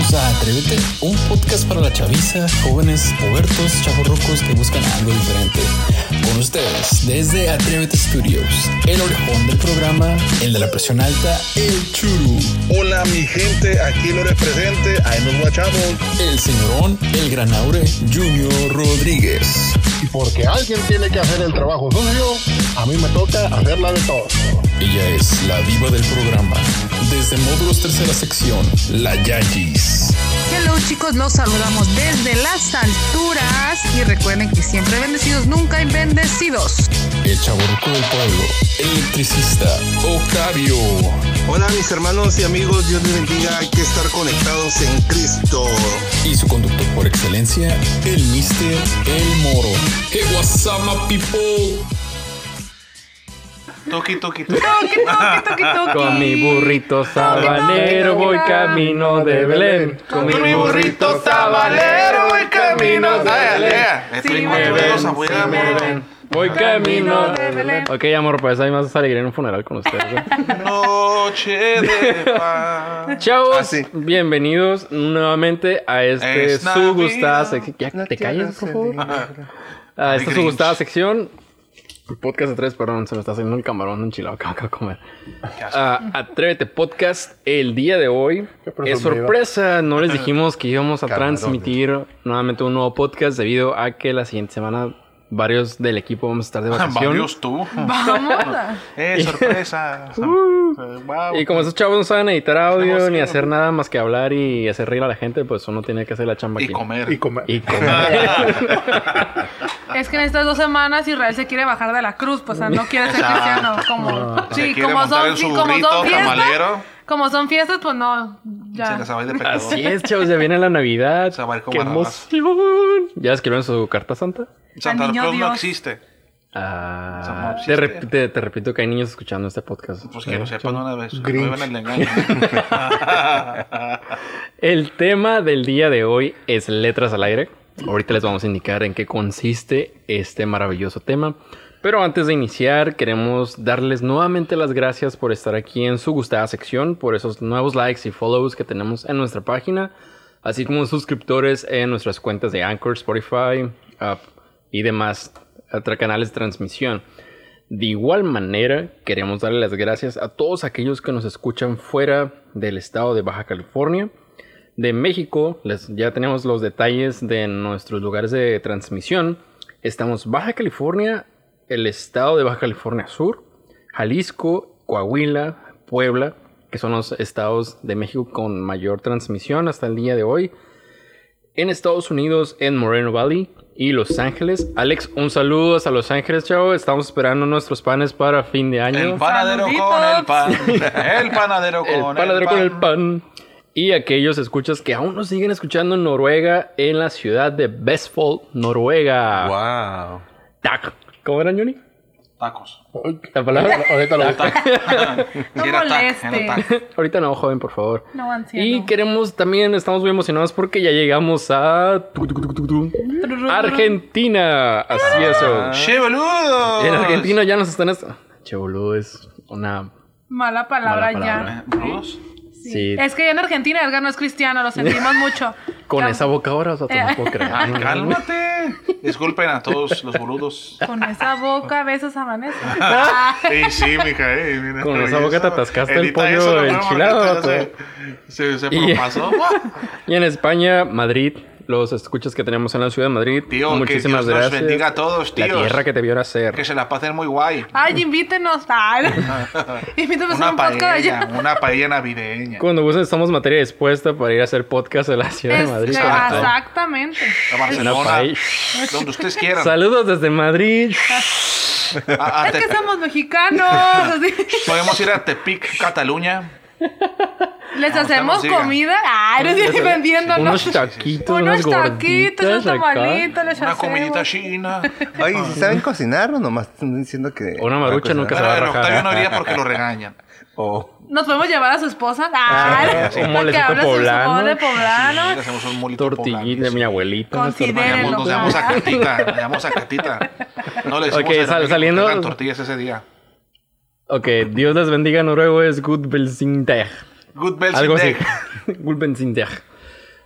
Bienvenidos a Atrévete, un podcast para la chaviza, jóvenes, pubertos, chavorrucos que buscan algo diferente. Con ustedes, desde Atrévete Studios, el orejón del programa, el de la presión alta, el churu. Hola mi gente, aquí lo represente, ahí nos guachamos. El señorón, el granaure, Junior Rodríguez. Y porque alguien tiene que hacer el trabajo sucio, a mí me toca hacerla de todo. Ella es la diva del programa. Desde módulos tercera sección, la Yayis. Hello chicos, los saludamos desde las alturas y recuerden que siempre bendecidos, nunca bendecidos. El chaborruco del pueblo, el electricista, Octavio. Hola mis hermanos y amigos, Dios les bendiga, hay que estar conectados en Cristo. Y su conductor por excelencia, el Mister El Moro. Hey, what's up, my people? Toki, toki, Toqui, toqui, toqui, toqui. Con mi burrito sabanero voy camino de Belén. Con mi burrito sabanero voy camino de Belén. Me ven, voy camino de Belén. Ok, amor, pues hay más alegría en un funeral con ustedes. Noche de paz. Chavos, Ah, bienvenidos nuevamente a este Es su gustada sección. Ya te calles, por favor. A esta su gustada sección. Podcast de tres, perdón, se me está haciendo el camarón enchilado que acabo de comer. Ah, Atrévete Podcast, el día de hoy es sorpresa. No les dijimos que íbamos a transmitir nuevamente un nuevo podcast debido a que la siguiente semana varios del equipo vamos a estar de vacación. Varios tú. Vamos. Eh, sorpresa. Uh. Eh, wow. Y como esos chavos no saben editar audio Estamos ni hacer nada más que hablar y hacer reír a la gente, pues uno tiene que hacer la chamba Y aquí. comer. Y comer. Y comer. Es que en estas dos semanas Israel se quiere bajar de la cruz, pues o sea, no quiere ser cristiano. Como, Se sí, quiere como son, sí, como son fiestas. Como son fiestas, pues no. Se Ya. les va a ir de pecador. Así es, chavos, ya viene la Navidad. Se va a ir como ¡Qué emoción! ¿Ya escribieron su carta santa? Santa niño Claus no Dios. existe. Ah, no te, te- te repito que hay niños escuchando este podcast. Pues que lo sepan una vez. No. El tema del día de hoy es letras al aire. Ahorita les vamos a indicar en qué consiste este maravilloso tema. Pero antes de iniciar, queremos darles nuevamente las gracias por estar aquí en su gustada sección, por esos nuevos likes y follows que tenemos en nuestra página, así como suscriptores en nuestras cuentas de Anchor, Spotify uh, y demás canales de transmisión. De igual manera, queremos darle las gracias a todos aquellos que nos escuchan fuera del estado de Baja California. De México, ya tenemos los detalles de nuestros lugares de transmisión. Estamos Baja California, el estado de Baja California Sur, Jalisco, Coahuila, Puebla, que son los estados de México con mayor transmisión hasta el día de hoy. En Estados Unidos, en Moreno Valley y Los Ángeles. Alex, un saludo hasta Los Ángeles, chavo. Estamos esperando nuestros panes para fin de año. El panadero con el pan. El panadero con El pan. con el pan. Y aquellos escuchas que aún nos siguen escuchando en Noruega, en la ciudad de Vestfold, Noruega. Wow. Tac. ¿Cómo era, Johnny? Tacos. La palabra. Ahorita lo No Sí, moleste. tac. Ahorita no, joven, por favor. No, anciano. Y queremos también, estamos muy emocionados porque ya llegamos a Argentina. Así es. oh. ¡Che, boludo! En Argentina ya nos están. est- Che, boludo, es una. Mala palabra, Mala palabra. ya. ¿Boludos? Sí. Es que ya en Argentina Edgar no es cristiano, lo sentimos mucho. Con esa boca ahora, o sea, Eh. no puedo creer. Ay, cálmate. Disculpen a todos los boludos. Con esa boca besas a Vanessa. Sí, sí, mija, eh. mira, Con esa eso. boca te atascaste el pollo enchilado. Se, se, se Y- propasó. Y en España, Madrid, los escuchas que tenemos en la ciudad de Madrid. Tío, muchísimas que Dios gracias. nos bendiga a todos, La tíos. tierra que te vio nacer. Que se la pasen muy guay. Ay, invítenos. Ay, invítenos a Una un podcast paella, allá. una paella navideña. Cuando gusten, estamos materia dispuesta para ir a hacer podcast en la ciudad de Es- Madrid. exactamente. A Una Barcelona, paella. donde ustedes quieran. Saludos desde Madrid. A- a Es que somos mexicanos. Podemos ir a Tepic, Cataluña. Les Ah, hacemos comida. Ay, no estoy vendiéndonos. Unos taquitos, Unos unas taquitos, unos tamalitos, les Una comidita china. Oye, ¿sí saben cocinar o nomás están diciendo que... Una marucha nunca se va a rajar. Octavio no iría porque lo regañan. Oh. Nos podemos llevar a su esposa. Ah, un para que molecito poblano. mole Sí, poblano. le hacemos un molito Tortillita de mi abuelita. Considérelo. Nos llamamos a Catita, nos llamamos a Catita. No le decimos Ok, a la sal- saliendo- tortillas ese día. Ok, Dios les bendiga. Noruego es Good Belsindag. Good bells Algo así. Belsindag.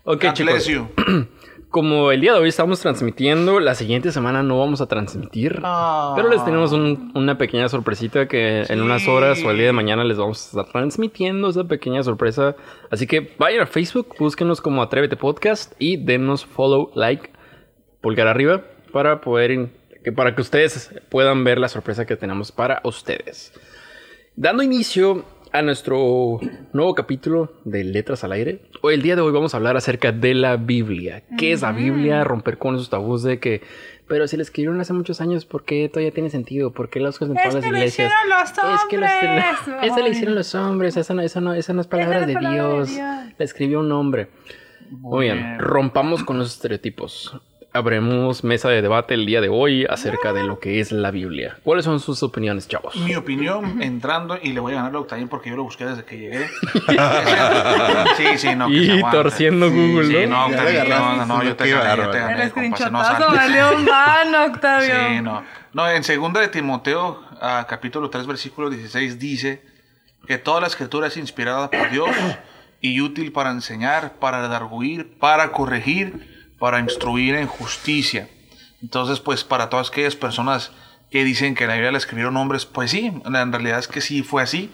Ok, God chicos. bless you. Como el día de hoy estamos transmitiendo, la siguiente semana no vamos a transmitir. Ah. Pero les tenemos un- una pequeña sorpresita que en unas horas o el día de mañana les vamos a estar transmitiendo esa pequeña sorpresa. Así que vayan a Facebook, búsquenos como Atrévete Podcast y denos follow, like, pulgar arriba para poder que para que ustedes puedan ver la sorpresa que tenemos para ustedes. Dando inicio a nuestro nuevo capítulo de Letras al Aire. Hoy, el día de hoy vamos a hablar acerca de la Biblia. ¿Qué es la Biblia? Romper con esos tabús de que, pero si la escribieron hace muchos años, ¿por qué todavía tiene sentido? ¿Por qué los en todas las que iglesias? hicieron los Es que lo hombres. Esa la hicieron los hombres, esa no, esa no, esa no es palabra, es de, palabra de Dios. Dios. La escribió un hombre. Muy bien, bien. rompamos con los estereotipos. Abremos mesa de debate el día de hoy acerca de lo que es la Biblia. ¿Cuáles son sus opiniones, chavos? Mi opinión, entrando, y le voy a ganar a Octavio porque yo lo busqué desde que llegué. sí, sí, no. que Y torciendo Google, Sí, ¿no? no, Ya Octavio, no, no, no, yo te gané, yo te gané, El no screenshotazo valió mano, Octavio. Sí, no. No, en segunda de Timoteo, capítulo 3, versículo 16, dice que toda la escritura es inspirada por Dios y útil para enseñar, para redarguir, para corregir, para instruir en justicia. Entonces, pues para todas aquellas personas que dicen que la Biblia la escribieron hombres, pues sí, en realidad es que sí fue así,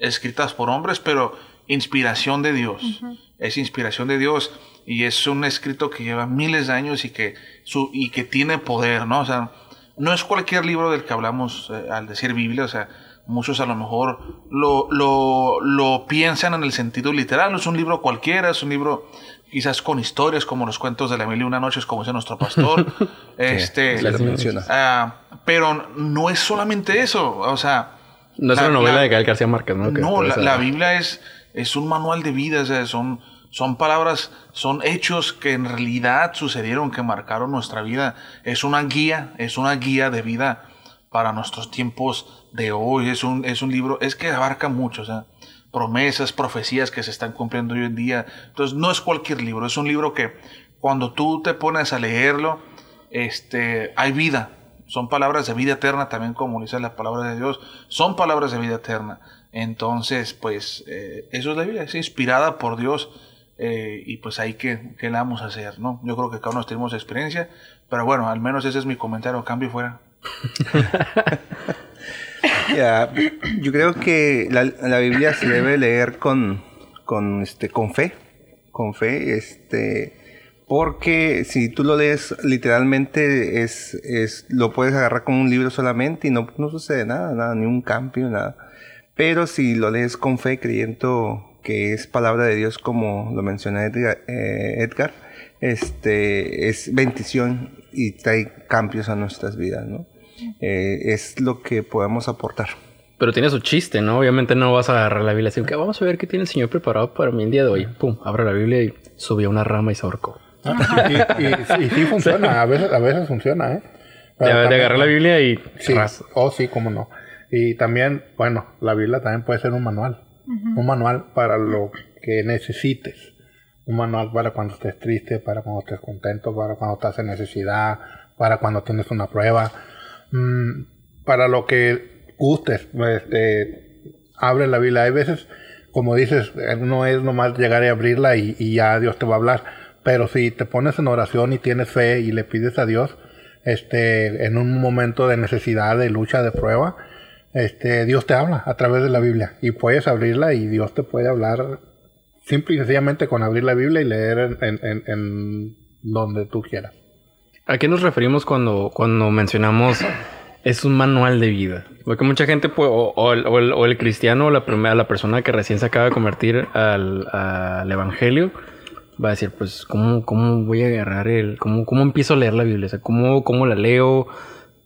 escritas por hombres, pero inspiración de Dios. Es inspiración de Dios y es un escrito que lleva miles de años y que, su, y que tiene poder, ¿no? O sea, no es cualquier libro del que hablamos eh, al decir Biblia, o sea, muchos a lo mejor lo, lo, lo piensan en el sentido literal, no es un libro cualquiera, es un libro quizás con historias como los cuentos de la mil y una noches, como dice nuestro pastor. este, sí menciona. ah, pero no es solamente eso, o sea, No es la- una novela la- de Gael García Márquez, ¿no? No, la Biblia es, es un manual de vida, o sea, son, son palabras, son hechos que en realidad sucedieron, que marcaron nuestra vida. Es una guía, es una guía de vida para nuestros tiempos de hoy. Es un, es un libro, es que abarca mucho, o sea, promesas, profecías que se están cumpliendo hoy en día. Entonces, no es cualquier libro, es un libro que cuando tú te pones a leerlo, este, hay vida. Son palabras de vida eterna, también como dice la palabra de Dios. Son palabras de vida eterna. Entonces, pues, eh, eso es la Biblia, es inspirada por Dios. eh, y pues ahí que, que la vamos a hacer, ¿no? Yo creo que cada uno tenemos experiencia, pero bueno, al menos ese es mi comentario, cambio y fuera. Ya, yo creo que la, la Biblia se debe leer con, con, este, con fe, con fe, este, porque si tú lo lees literalmente es, es, lo puedes agarrar como un libro solamente y no, no sucede nada, nada, ni un cambio, nada. Pero si lo lees con fe, creyendo que es palabra de Dios, como lo menciona Edgar, eh, Edgar, este, es bendición y trae cambios a nuestras vidas, ¿no? Eh, es lo que podemos aportar. Pero tiene su chiste, ¿no? Obviamente no vas a agarrar la Biblia así, que vamos a ver qué tiene el Señor preparado para mí el día de hoy. Pum, abre la Biblia y subió una rama y se ahorcó. Ah, y, y- y sí funciona, a veces, a veces funciona, ¿eh? De, Pero de también- agarrar la Biblia y Sí, ras. oh sí, cómo no. Y también, bueno, la Biblia también puede ser un manual. Un manual para lo que necesites. Un manual para cuando estés triste, para cuando estés contento, para cuando estás en necesidad, para cuando tienes una prueba. Mm, para lo que gustes. Este, abre la Biblia. Hay veces, como dices, eh, no es nomás llegar y abrirla y, y ya Dios te va a hablar. Pero si te pones en oración y tienes fe y le pides a Dios, este, en un momento de necesidad, de lucha, de prueba, este, Dios te habla a través de la Biblia y puedes abrirla y Dios te puede hablar simple y sencillamente con abrir la Biblia y leer en, en- en- en donde tú quieras. ¿A qué nos referimos cuando, cuando mencionamos es un manual de vida? Porque mucha gente, pues, o, o el, o el- o el cristiano o la primera, la persona que recién se acaba de convertir al, al evangelio, va a decir, pues, ¿cómo, cómo voy a agarrar el, cómo, cómo empiezo a leer la Biblia? O sea, ¿cómo, cómo la leo?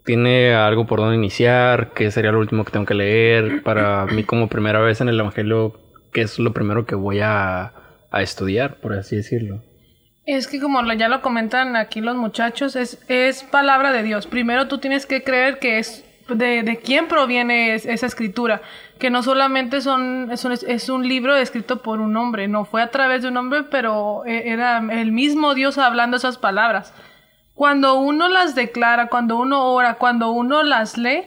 ¿Tiene algo por donde iniciar? ¿Qué sería lo último que tengo que leer? Para mí como primera vez en el evangelio, ¿qué es lo primero que voy a, a estudiar, por así decirlo? Es que como ya lo comentan aquí los muchachos, es, es palabra de Dios. Primero tú tienes que creer que es de, de quién proviene es- esa escritura. Que no solamente son, es, un, es un libro escrito por un hombre, no fue a través de un hombre, pero e- era el mismo Dios hablando esas palabras. Cuando uno las declara, cuando uno ora, cuando uno las lee,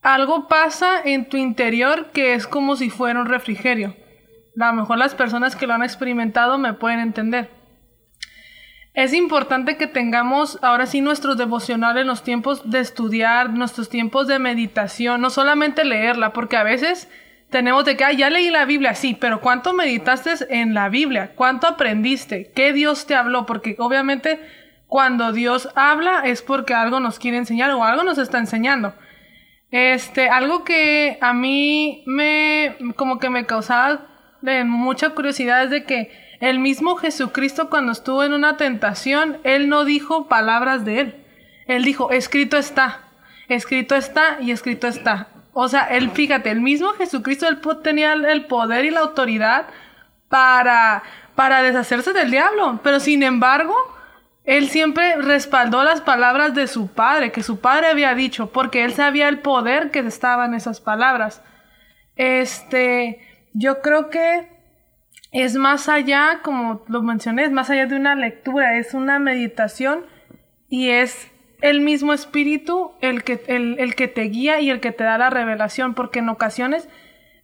algo pasa en tu interior que es como si fuera un refrigerio. a lo mejor las personas que lo han experimentado me pueden entender. Es importante que tengamos ahora sí nuestros devocionales, los tiempos de estudiar, nuestros tiempos de meditación, no solamente leerla, porque a veces tenemos que, ah, ya leí la Biblia, sí, pero ¿cuánto meditaste en la Biblia? ¿Cuánto aprendiste? ¿Qué Dios te habló? Porque obviamente cuando Dios habla es porque algo nos quiere enseñar o algo nos está enseñando. Este, algo que a mí me, como que me causaba de mucha curiosidad es de que el mismo Jesucristo cuando estuvo en una tentación, él no dijo palabras de él. Él dijo, escrito está, escrito está y escrito está. O sea, él, fíjate, el mismo Jesucristo, él tenía el poder y la autoridad para, para deshacerse del diablo. Pero sin embargo, él siempre respaldó las palabras de su padre, que su padre había dicho, porque él sabía el poder que estaba en esas palabras. Este, yo creo que es más allá, como lo mencioné, es más allá de una lectura, es una meditación y es el mismo espíritu el que, el, que te guía y el que te da la revelación, porque en ocasiones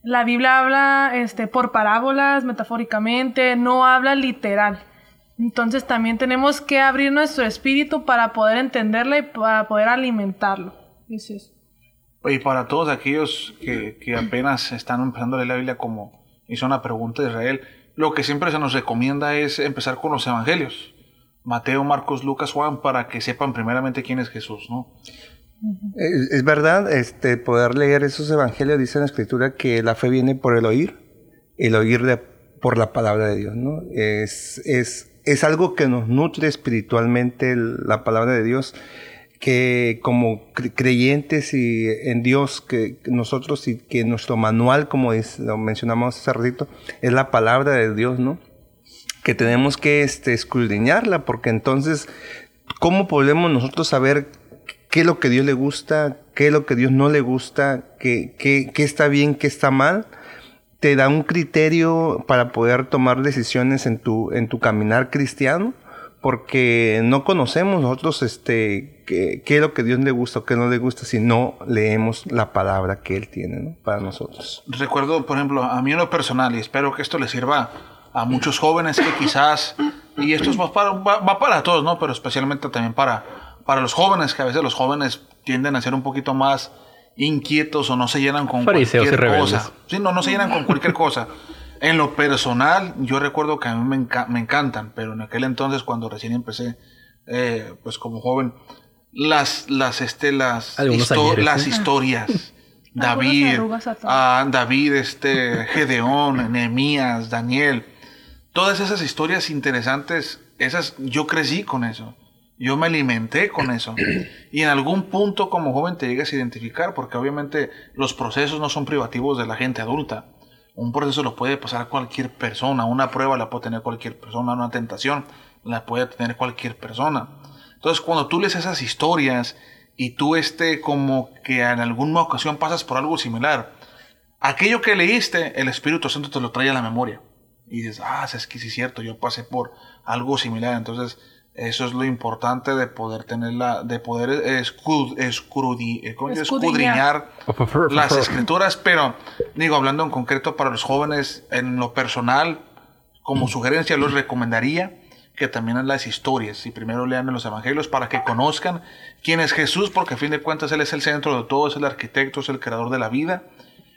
la Biblia habla este, por parábolas, metafóricamente, no habla literal. Entonces también tenemos que abrir nuestro espíritu para poder entenderla y para poder alimentarlo. Y para todos aquellos que, que apenas están empezando a leer la Biblia como hizo una pregunta de Israel, lo que siempre se nos recomienda es empezar con los evangelios. Mateo, Marcos, Lucas, Juan, para que sepan primeramente quién es Jesús, ¿no? Es, verdad, este, poder leer esos evangelios, dice en la escritura que la fe viene por el oír, el oír de, por la palabra de Dios, ¿no? Es, es, es algo que nos nutre espiritualmente la palabra de Dios que como creyentes y en Dios, que nosotros y que nuestro manual, como lo mencionamos hace ratito, es la palabra de Dios, ¿no? Que tenemos que este, escudriñarla, porque entonces, ¿cómo podemos nosotros saber qué es lo que Dios le gusta, qué es lo que Dios no le gusta, qué, qué, está bien, qué está mal? Te da un criterio para poder tomar decisiones en tu, en tu caminar cristiano porque no conocemos nosotros este qué, es lo que Dios le gusta o qué no le gusta si no leemos la palabra que Él tiene para nosotros. Recuerdo, por ejemplo, a mí en lo personal, y espero que esto le sirva a muchos jóvenes que quizás, y esto es para, va, para todos, ¿no? Pero especialmente también para, para los jóvenes, que a veces los jóvenes tienden a ser un poquito más inquietos o no se llenan con cualquier cosa. Sí, no, no se llenan con cualquier cosa. En lo personal, yo recuerdo que a mí me, me encantan, pero en aquel entonces, cuando recién empecé, eh, pues como joven, las, las, este, las, las historias. David, ah, David, este, Gedeón, Nehemías, Daniel, todas esas historias interesantes, esas, yo crecí con eso. Yo me alimenté con eso. Y en algún punto como joven te llegas a identificar, porque obviamente los procesos no son privativos de la gente adulta. Un proceso lo puede pasar cualquier persona, una prueba la puede tener cualquier persona, una tentación la puede tener cualquier persona. Entonces, cuando tú lees esas historias y tú este como que en alguna ocasión pasas por algo similar, aquello que leíste, el Espíritu Santo te lo trae a la memoria. Y dices, ah, es que sí es cierto, yo pasé por algo similar. Entonces, eso es lo importante de poder tenerla, de poder escud, escudri, eh, escudriñar. Las escrituras, pero digo, hablando en concreto para los jóvenes, en lo personal, como sugerencia, les recomendaría que también las historias y primero lean los evangelios para que conozcan quién es Jesús, porque a fin de cuentas Él es el centro de todo, es el arquitecto, es el creador de la vida.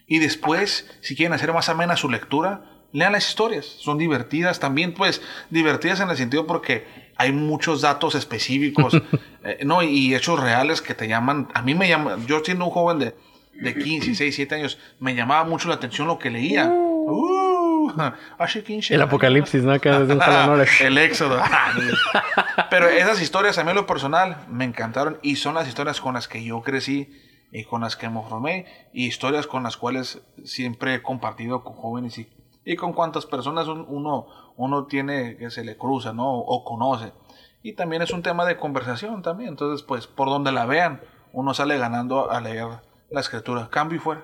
Y después, si quieren hacer más amena su lectura, lean las historias, son divertidas también, pues divertidas en el sentido porque hay muchos datos específicos, eh, no, y hechos reales que te llaman, a mí me llama, yo siendo un joven de, de 15, 16, 7 años, me llamaba mucho la atención lo que leía. Uh, el apocalipsis, ¿no? el éxodo. Pero esas historias a mí en lo personal me encantaron y son las historias con las que yo crecí y con las que me formé y historias con las cuales siempre he compartido con jóvenes y, y con cuantas personas uno, uno tiene que se le cruza, ¿no? O conoce. Y también es un tema de conversación también. Entonces, pues, por donde la vean, uno sale ganando a leer la escritura. Cambio y fuera.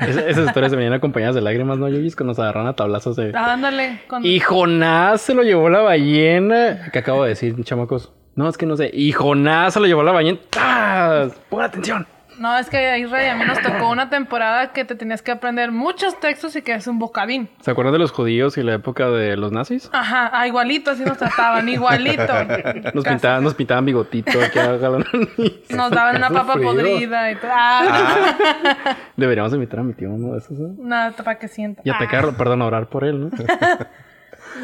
esas historias se venían acompañadas de lágrimas, ¿no, Yoyis? Que nos agarran a tablazos de... Ándale. Y Jonás se lo llevó la ballena. ¿Qué acabo de decir, chamacos? No, es que no sé. Y Jonás se lo llevó la ballena. ¡Ah! ¡Pon atención! No, es que Israel a mí nos tocó una temporada que te tenías que aprender muchos textos y que es un bocadín. ¿Se acuerdan de los judíos y la época de los nazis? Ajá, ah, igualito así nos trataban, igualito. Nos pintaban, nos pintaban bigotito aquí a la nariz. Nos daban una papa podrida y todo. Ah, Deberíamos invitar a mi tío uno de esos, ¿eh? nada, para que sienta. Y atacarlo, perdón, orar por él, ¿no?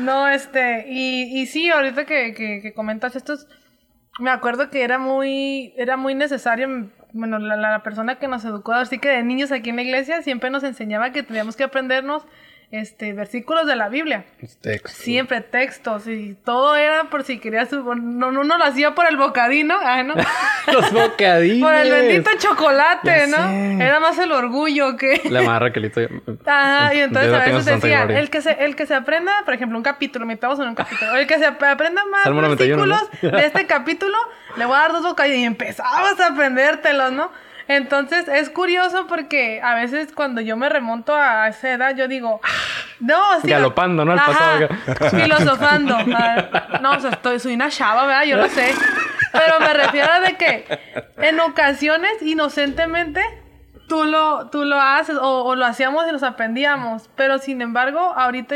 No, este, y, y sí, ahorita que, que, que comentas estos, me acuerdo que era muy, era muy necesario, bueno, la, la persona que nos educó, así que de niños aquí en la iglesia, siempre nos enseñaba que teníamos que aprendernos, este, versículos de la Biblia. Texto. Siempre textos y todo era por si querías, no, no, no lo hacía por el bocadino, ah, ¿no? Los bocadillos. por el bendito chocolate, Ya ¿no? sé. Era más el orgullo que... La le estoy... Ajá, y entonces a veces decía, el que, se, el que se aprenda, por ejemplo, un capítulo, metamos en un capítulo, el que se ap- aprenda más Salmo 91, ¿no? versículos de este capítulo, le voy a dar dos bocadillos y empezabas a aprendértelos, ¿no? Entonces es curioso porque a veces cuando yo me remonto a esa edad, yo digo, no, sí. Galopando, ¿no? Al pasado. filosofando. No, o sea, estoy, soy una chava, ¿verdad? Yo lo sé. Pero me refiero a de que en ocasiones, inocentemente, tú lo, tú lo haces o, o lo hacíamos y nos aprendíamos. Pero sin embargo, ahorita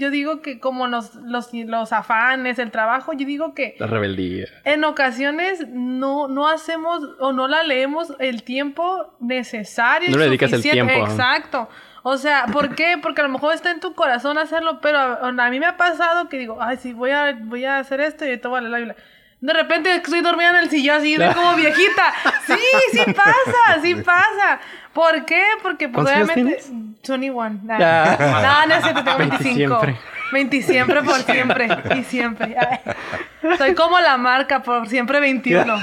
yo digo que como nos, los, los afanes, el trabajo, yo digo que La rebeldía. en ocasiones no, no hacemos o no la leemos el tiempo necesario. No le dedicas el tiempo. Exacto. O sea, ¿por qué? Porque a lo mejor está en tu corazón hacerlo, pero a, a mí me ha pasado que digo, ay, sí, voy a, voy a hacer esto y a leer la Biblia. De repente estoy dormida en el sillón así de como viejita. Sí, sí pasa, sí pasa. ¿Por qué? Porque pues ¿Cuántos años obviamente... tienes? 21. Nah. Ya. No, no es cierto, tengo 20 25. siempre. 20 siempre por siempre. Y siempre. Ay. Soy como la marca por siempre 21.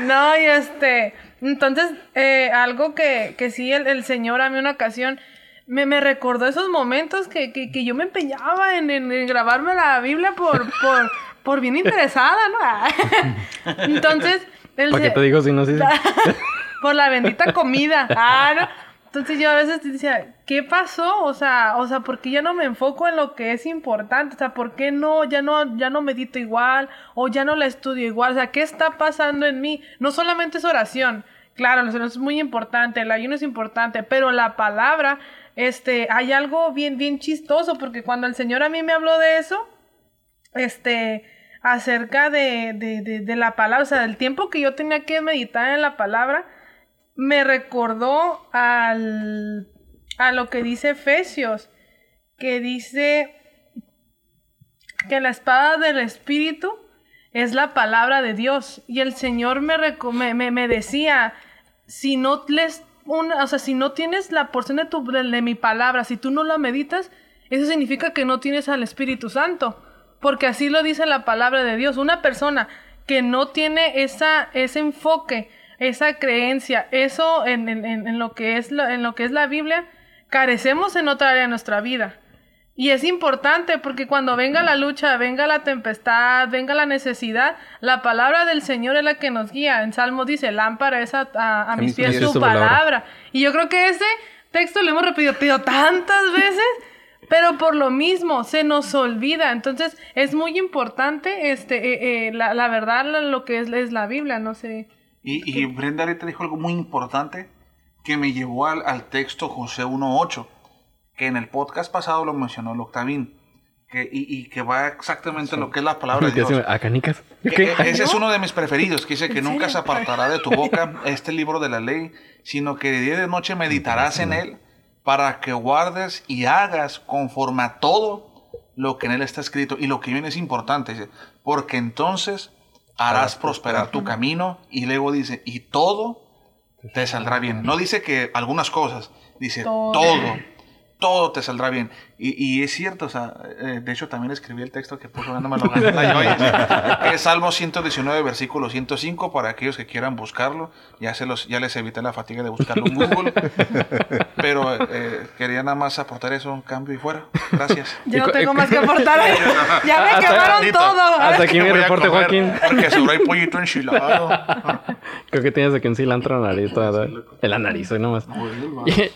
no, y este. Entonces, eh, algo que, que sí el, el Señor a mí una ocasión me, me recordó esos momentos que, que, que yo me empeñaba en, en- en grabarme la Biblia por, por, por bien interesada, ¿no? Entonces, el ¿Para qué te digo si no? Sí. por la bendita comida. Ah, ¿no? Entonces yo a veces decía, ¿qué pasó? O sea, o sea, ¿por qué ya no me enfoco en lo que es importante? O sea, ¿por qué no, ya no, ya no medito igual? O ya no la estudio igual. O sea, ¿qué está pasando en mí? No solamente es oración. Claro, la oración es muy importante, el ayuno es importante, pero la palabra, este, hay algo bien, bien chistoso, porque cuando el Señor a mí me habló de eso, este, acerca de, de, de, la palabra, o sea, del tiempo que yo tenía que meditar en la palabra, me recordó al, a lo que dice Efesios, que dice que la espada del Espíritu es la palabra de Dios. Y el Señor me, me, me, decía, si no les una, o sea, si no tienes la porción de, tu, de mi palabra, si tú no la meditas, eso significa que no tienes al Espíritu Santo. Porque así lo dice la palabra de Dios. Una persona que no tiene esa, ese enfoque, esa creencia, eso en, en- en- lo que es la, en lo que es la Biblia, carecemos en otra área de nuestra vida. Y es importante porque cuando venga la lucha, venga la tempestad, venga la necesidad, la palabra del Señor es la que nos guía. En Salmo dice, lámpara es a, a- a mis pies tu palabra. palabra. Y yo creo que ese texto lo hemos repetido tantas veces, pero por lo mismo se nos olvida. Entonces es muy importante este, eh, eh, la, la verdad, lo que es, es la Biblia, no sé. Y, y Brenda ahorita dijo algo muy importante que me llevó al, al texto José 1.8, que en el podcast pasado lo mencionó el Octavín, que, y, y que va exactamente lo que es la palabra de ¿Qué Dios. ¿A canicas? Que ese es uno de mis preferidos, que dice que ¿En nunca se apartará de tu boca este libro de la ley, sino que de día y de noche meditarás en él para que guardes y hagas conforme a todo lo que en él está escrito. Y lo que viene es importante, dice, porque entonces harás prosperar tu camino y luego dice, y todo te saldrá bien. No dice que algunas cosas, dice Todo. todo. Todo te saldrá bien. Y, y es cierto, o sea, eh, de hecho también escribí el texto que puso, no me lo gané. Es Salmo 119, versículo 105, para aquellos que quieran buscarlo. Ya, se los, ya les evité la fatiga de buscarlo en Google. Pero eh, quería nada más aportar eso, un cambio y fuera. Gracias. Yo no tengo más que aportar. ya me Hasta- quemaron todo. Hasta aquí mi reporte, comer, Joaquín. Porque seguro hay pollito enchilado. Creo que tienes aquí un cilantro en la nariz. toda- En la nariz, hoy nomás.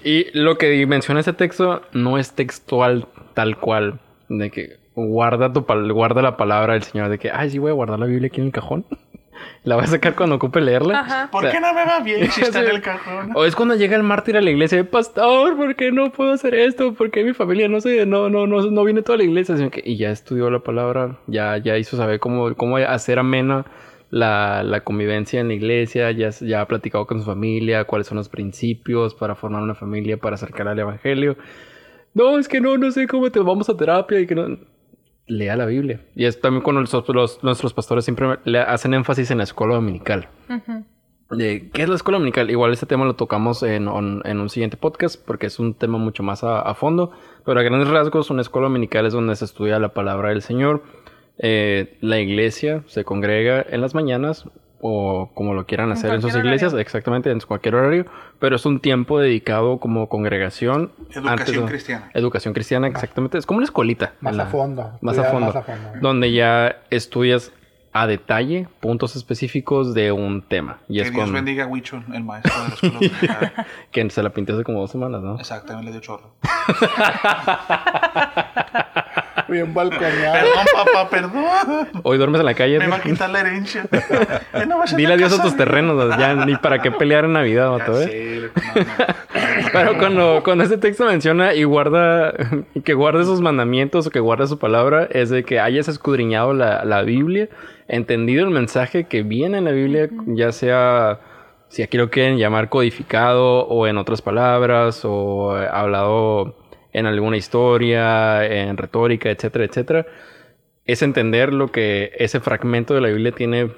Y, y lo que menciona ese texto no es textual tal cual. De que guarda tu pal- guarda la palabra del Señor. De que, ay, sí, voy a guardar la Biblia aquí en el cajón. La voy a sacar cuando ocupe leerla. Ajá. ¿Por O sea, qué no me va bien si está en el cajón? O es cuando llega el mártir a la iglesia, pastor, ¿por qué no puedo hacer esto? ¿Por qué mi familia no sé, no, no, no, no viene toda la iglesia? Sino que- y ya estudió la palabra, ya, ya hizo saber cómo, cómo hacer amena la, la convivencia en la iglesia, ya, ya ha platicado con su familia, cuáles son los principios para formar una familia, para acercar al evangelio. No, es que no, no sé cómo te vamos a terapia y que no. Lea la Biblia. Y es también cuando los, los- nuestros pastores siempre le hacen énfasis en la escuela dominical. Ujú. De, ¿Qué es la escuela dominical? Igual este tema lo tocamos en, on- en un siguiente podcast porque es un tema mucho más a, a fondo. Pero a grandes rasgos, una escuela dominical es donde se estudia la palabra del Señor. Eh, la iglesia se congrega en las mañanas o como lo quieran hacer en, sus iglesias, horario. exactamente en cualquier horario. Pero es un tiempo dedicado como congregación. Educación de- cristiana. Educación cristiana, exactamente. Es como una escuelita. Más a fondo. Más a fondo. Más a fondo. Donde ya estudias a detalle puntos específicos de un tema. Y Que es Dios con... bendiga a Huicho, el maestro de la escuela dominical. Que se la pinté hace como dos semanas, ¿no? Exactamente, le dio chorro. Bien balconeado. Perdón, papá, perdón. Hoy duermes en la calle. Me ¿no? va a quitar la herencia. Ya no a Dile adiós a casa tus terrenos, ya ni para qué pelear en Navidad, vato, ¿eh? Pero cuando, cuando ese texto menciona y guarda, que guarde sus mandamientos o que guarde su palabra, es de que hayas escudriñado la, la Biblia, entendido el mensaje que viene en la Biblia, ya sea, si aquí lo quieren llamar codificado o en otras palabras, o eh, hablado en alguna historia, en retórica, etcétera, etcétera, es entender lo que ese fragmento de la Biblia tiene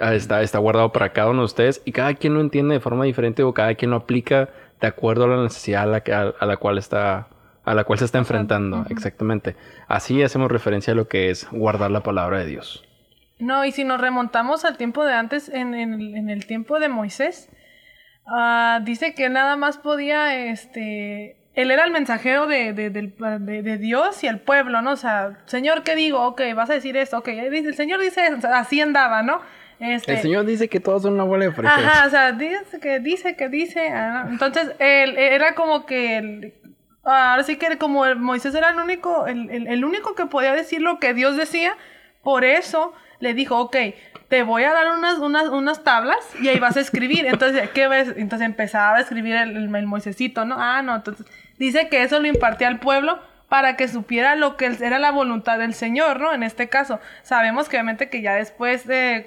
ah, está, está guardado para cada uno de ustedes y cada quien lo entiende de forma diferente o cada quien lo aplica de acuerdo a la necesidad a la, a, a la cual está a la cual se está enfrentando exactamente. Así hacemos referencia a lo que es guardar la palabra de Dios. No, y si nos remontamos al tiempo de antes, en, en el- en el tiempo de Moisés, ah, dice que nada más podía, este, él era el mensajero de, de, de- de Dios y el pueblo, ¿no? O sea, Señor, ¿qué digo? Ok, vas a decir esto, ok. El Señor dice, o sea, así andaba, ¿no? Este, el Señor dice que todos son una bola de frijoles Ajá, o sea, dice que dice que dice. ah, Entonces, él era como que el- ahora sí que como el Moisés era el único, el, el- el único que podía decir lo que Dios decía, por eso le dijo, ok, te voy a dar unas, unas, unas tablas y ahí vas a escribir. Entonces, ¿qué ves? Entonces empezaba a escribir el, el, el Moisésito, ¿no? Ah, no, entonces dice que eso lo impartía al pueblo para que supiera lo que era la voluntad del Señor, ¿no? En este caso, sabemos que obviamente que ya después de,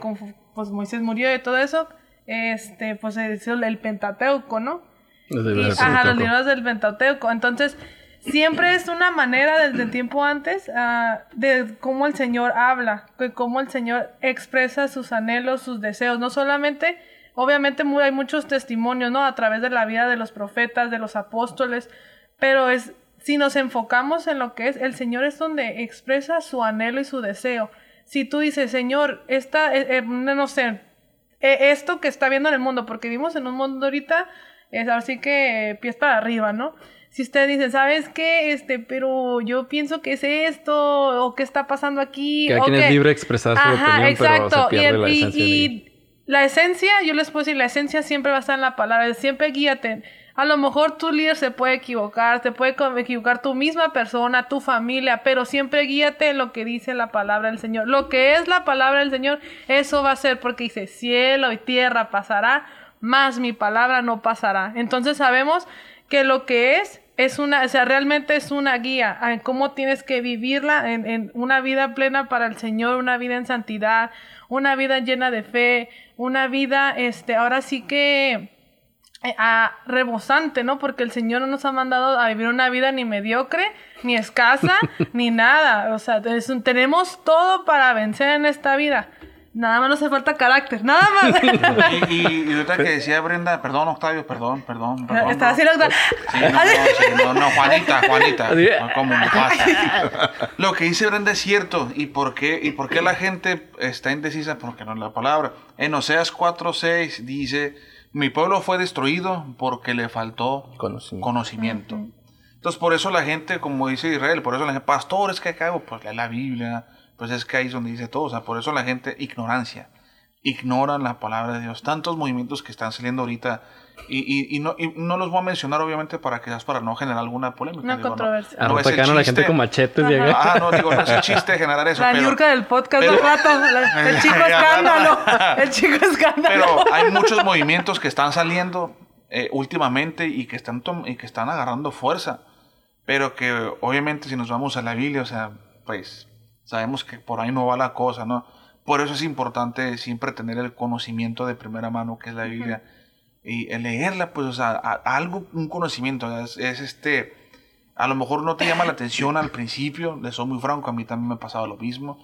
pues Moisés murió y todo eso, este, pues se hizo el Pentateuco, ¿no? Y- ajá, los libros del Pentateuco. Entonces, siempre es una manera desde el tiempo antes ah, de cómo el Señor habla, de cómo el Señor expresa sus anhelos, sus deseos. No solamente, obviamente hay muchos testimonios, ¿no? A través de la vida de los profetas, de los apóstoles, pero es, si nos enfocamos en lo que es, el Señor es donde expresa su anhelo y su deseo. Si tú dices, Señor, esta, eh, eh, no sé, eh, esto que está viendo en el mundo, porque vivimos en un mundo ahorita, es así que eh, pies para arriba, ¿no? Si usted dice, ¿sabes qué? Este, pero yo pienso que es esto, o qué está pasando aquí. o quien es que- libre de expresar su opinión pero se Y, el- la esencia y la esencia, yo les puedo decir, la esencia siempre va a estar en la palabra, siempre guíate. A lo mejor tu líder se puede equivocar, te puede equivocar tu misma persona, tu familia, pero siempre guíate en lo que dice la palabra del Señor. Lo que es la palabra del Señor, eso va a ser porque dice, cielo y tierra pasará, más mi palabra no pasará. Entonces sabemos que lo que es es una, o sea, realmente es una guía en cómo tienes que vivirla en, en una vida plena para el Señor, una vida en santidad, una vida llena de fe, una vida, este, ahora sí que a- rebosante, ¿no? Porque el Señor no nos ha mandado a vivir una vida ni mediocre, ni escasa, ni nada. O sea, es un- tenemos todo para vencer en esta vida. Nada más nos hace falta carácter, nada más. Y, y, y ahorita que decía Brenda, perdón Octavio, perdón, perdón, perdón. Está bro. haciendo... Sí, no, no, sí, no, no, Juanita, Juanita. Así- no, como pasa. Lo que dice Brenda es cierto. ¿Y por qué, y por qué la gente está indecisa? Porque no es la palabra. En Oseas 4.6 dice, mi pueblo fue destruido porque le faltó Conocimiento. conocimiento. Entonces, por eso la gente, como dice Israel, por eso la gente, pastores, ¿qué hago? Pues lee la Biblia, pues es que ahí es donde dice todo. O sea, por eso la gente, ignorancia. Ignoran la palabra de Dios. Tantos movimientos que están saliendo ahorita y, y, y no, y no los voy a mencionar obviamente para que para no generar alguna polémica. Una Digo, no- controversia. no es el a la gente chiste. con machetes. Ah, no, digo, no es el chiste generar eso. La pero, ñurca del podcast pero- del rato. la- el chico escándalo. no. El chico escándalo. pero hay muchos movimientos que están saliendo eh, últimamente y que están tom- y que están agarrando fuerza. Pero que obviamente si nos vamos a la Biblia, o sea, pues sabemos que por ahí no va la cosa, ¿no? Por eso es importante siempre tener el conocimiento de primera mano que es la Biblia. Y el leerla, pues, o sea, a- algo, un conocimiento, es, es este, a lo mejor no te llama la atención al principio, le soy muy franco, a mí también me pasaba lo mismo,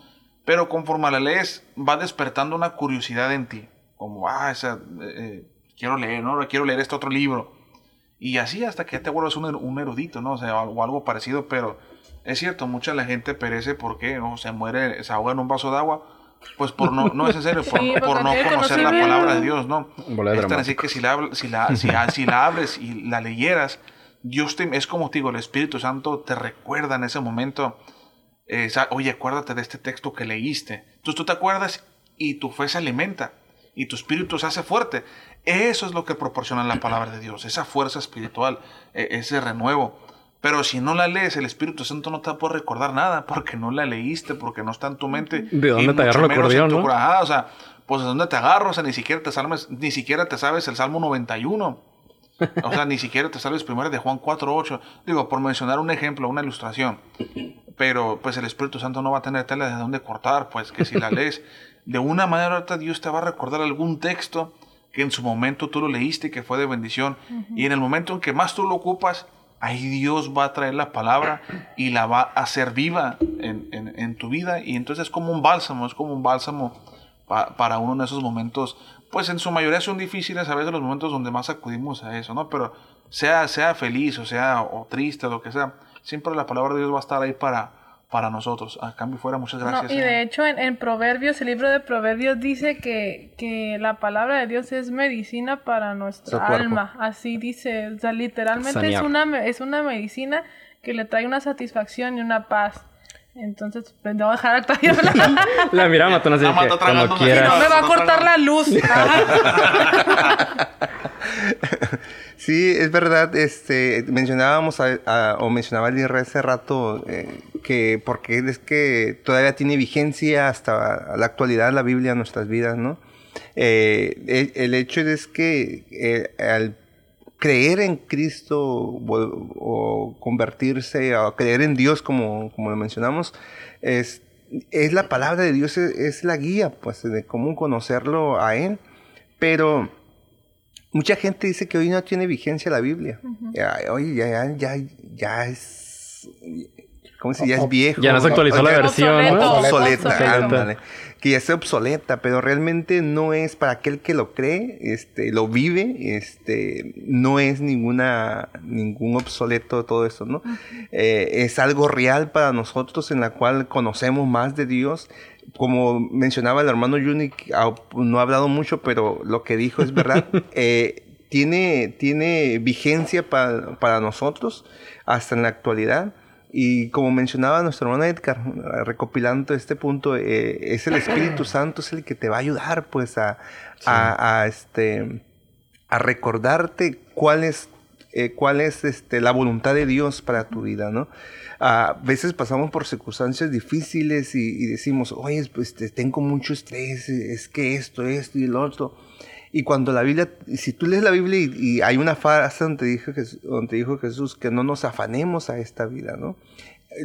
pero conforme la lees, va despertando una curiosidad en ti, como, ah, esa, eh, eh, quiero leer, ¿no? Quiero leer este otro libro. Y así hasta que ya te vuelves un, un erudito, ¿no? O sea, o algo parecido, pero es cierto, mucha la gente perece porque o se muere, se ahoga en un vaso de agua, pues por no, no es en serio, por, Sí, por porque no conocer la palabra de Dios, ¿no? Es tan así que si la, si la, si, si la hables y la leyeras, Dios te, es como te digo, el Espíritu Santo te recuerda en ese momento, eh, oye, acuérdate de este texto que leíste. Entonces tú te acuerdas y tu fe se alimenta y tu espíritu se hace fuerte. Eso es lo que proporciona la palabra de Dios, esa fuerza espiritual, eh, ese renuevo. Pero si no la lees, el Espíritu Santo no te va a poder recordar nada porque no la leíste, porque no está en tu mente. ¿De dónde y te agarra el acordeón, no? Ajá, o sea, pues de dónde te agarro, o sea, ni siquiera te sabes, ni siquiera te sabes el Salmo 91. O sea, ni siquiera te sabes primero de Juan 4.8. Digo, por mencionar un ejemplo, una ilustración. Pero pues el Espíritu Santo no va a tener tela de dónde cortar, pues que si la lees, de una manera u otra Dios te va a recordar algún texto que en su momento tú lo leíste y que fue de bendición. Y en el momento en que más tú lo ocupas, ahí Dios va a traer la palabra y la va a hacer viva en, en- tu vida. Y entonces es como un bálsamo, es como un bálsamo pa- para uno en esos momentos. Pues en su mayoría son difíciles a veces los momentos donde más acudimos a eso, ¿no? Pero sea, sea feliz o sea o triste, lo que sea, siempre la palabra de Dios va a estar ahí para, para nosotros. A cambio fuera, muchas gracias. No, y eh. de hecho en, en Proverbios, el libro de Proverbios dice que, que la palabra de Dios es medicina para nuestra alma. Así dice, o sea, literalmente es una, es una medicina que le trae una satisfacción y una paz. Entonces, pues, no voy a dejar actuar. La así La de que mata tragando cuando no me va a cortar la luz. Sí, es verdad. Este, mencionábamos a- a- o mencionaba el IR hace rato eh, que porque es que todavía tiene vigencia hasta la actualidad la Biblia en nuestras vidas, ¿no? Eh, el, el hecho es que eh, al creer en Cristo o, o convertirse o creer en Dios como, como lo mencionamos es, es la palabra de Dios es, es la guía pues de cómo conocerlo a él. Pero mucha gente dice que hoy no tiene vigencia la Biblia. Oye ya ya ya, ya es ¿cómo dice? ya es viejo Ya no se actualizó la versión, obsoleta, Obsoleta. ándale. que ya está obsoleta, pero realmente no es para aquel que lo cree, este, lo vive, este, no es ninguna, ningún obsoleto todo esto, ¿no? Eh, es algo real para nosotros en la cual conocemos más de Dios. Como mencionaba el hermano Juni, no ha hablado mucho, pero lo que dijo es verdad. Eh, tiene, tiene vigencia para, para nosotros hasta en la actualidad. Y como mencionaba nuestro hermano Edgar, eh, recopilando este punto, eh, es el Espíritu Santo, es el que te va a ayudar, pues, a, a, a, este, a recordarte cuál es, eh, cuál es este, la voluntad de Dios para tu vida, ¿no? A veces pasamos por circunstancias difíciles y, y decimos, oye, pues tengo mucho estrés, es que esto, esto y lo otro. Y cuando la Biblia, si tú lees la Biblia y, hay una frase donde dijo, Jesús, donde dijo Jesús que no nos afanemos a esta vida, ¿no?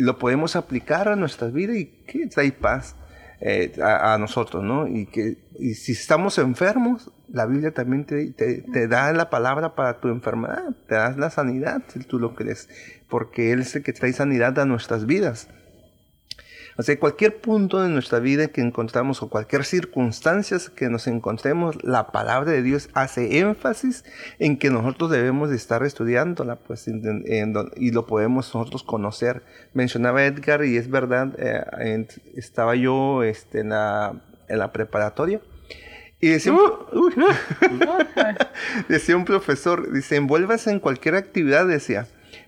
Lo podemos aplicar a nuestras vidas y que trae paz eh, a, nosotros, ¿no? Y que si estamos enfermos, la Biblia también te, da la palabra para tu enfermedad, te da la sanidad si tú lo crees, porque Él es el que trae sanidad a nuestras vidas. O sea, cualquier punto de nuestra vida que encontramos o cualquier circunstancia que nos encontremos, la palabra de Dios hace énfasis en que nosotros debemos de estar estudiándola, pues, en- en y lo podemos nosotros conocer. Mencionaba Edgar y es verdad, eh, en- estaba yo este, en, la, en la preparatoria y decía un, uy, decía un profesor, dice, envuélvase en cualquier actividad, decía,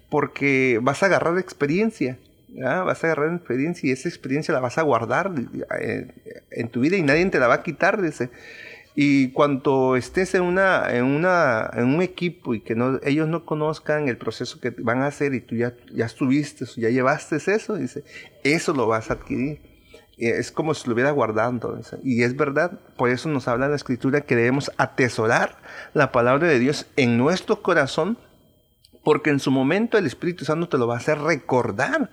porque vas a agarrar experiencia ¿ah? Vas a agarrar experiencia y esa experiencia la vas a guardar eh, en tu vida y nadie te la va a quitar, dice. Y cuando estés en una, en una, en un equipo y que no, ellos no conozcan el proceso que van a hacer y tú ya, ya estuviste, ya llevaste eso, dice, eso lo vas a adquirir. Es como si lo hubiera guardando. Y es verdad, por eso nos habla la escritura que debemos atesorar la palabra de Dios en nuestro corazón porque en su momento el Espíritu Santo te lo va a hacer recordar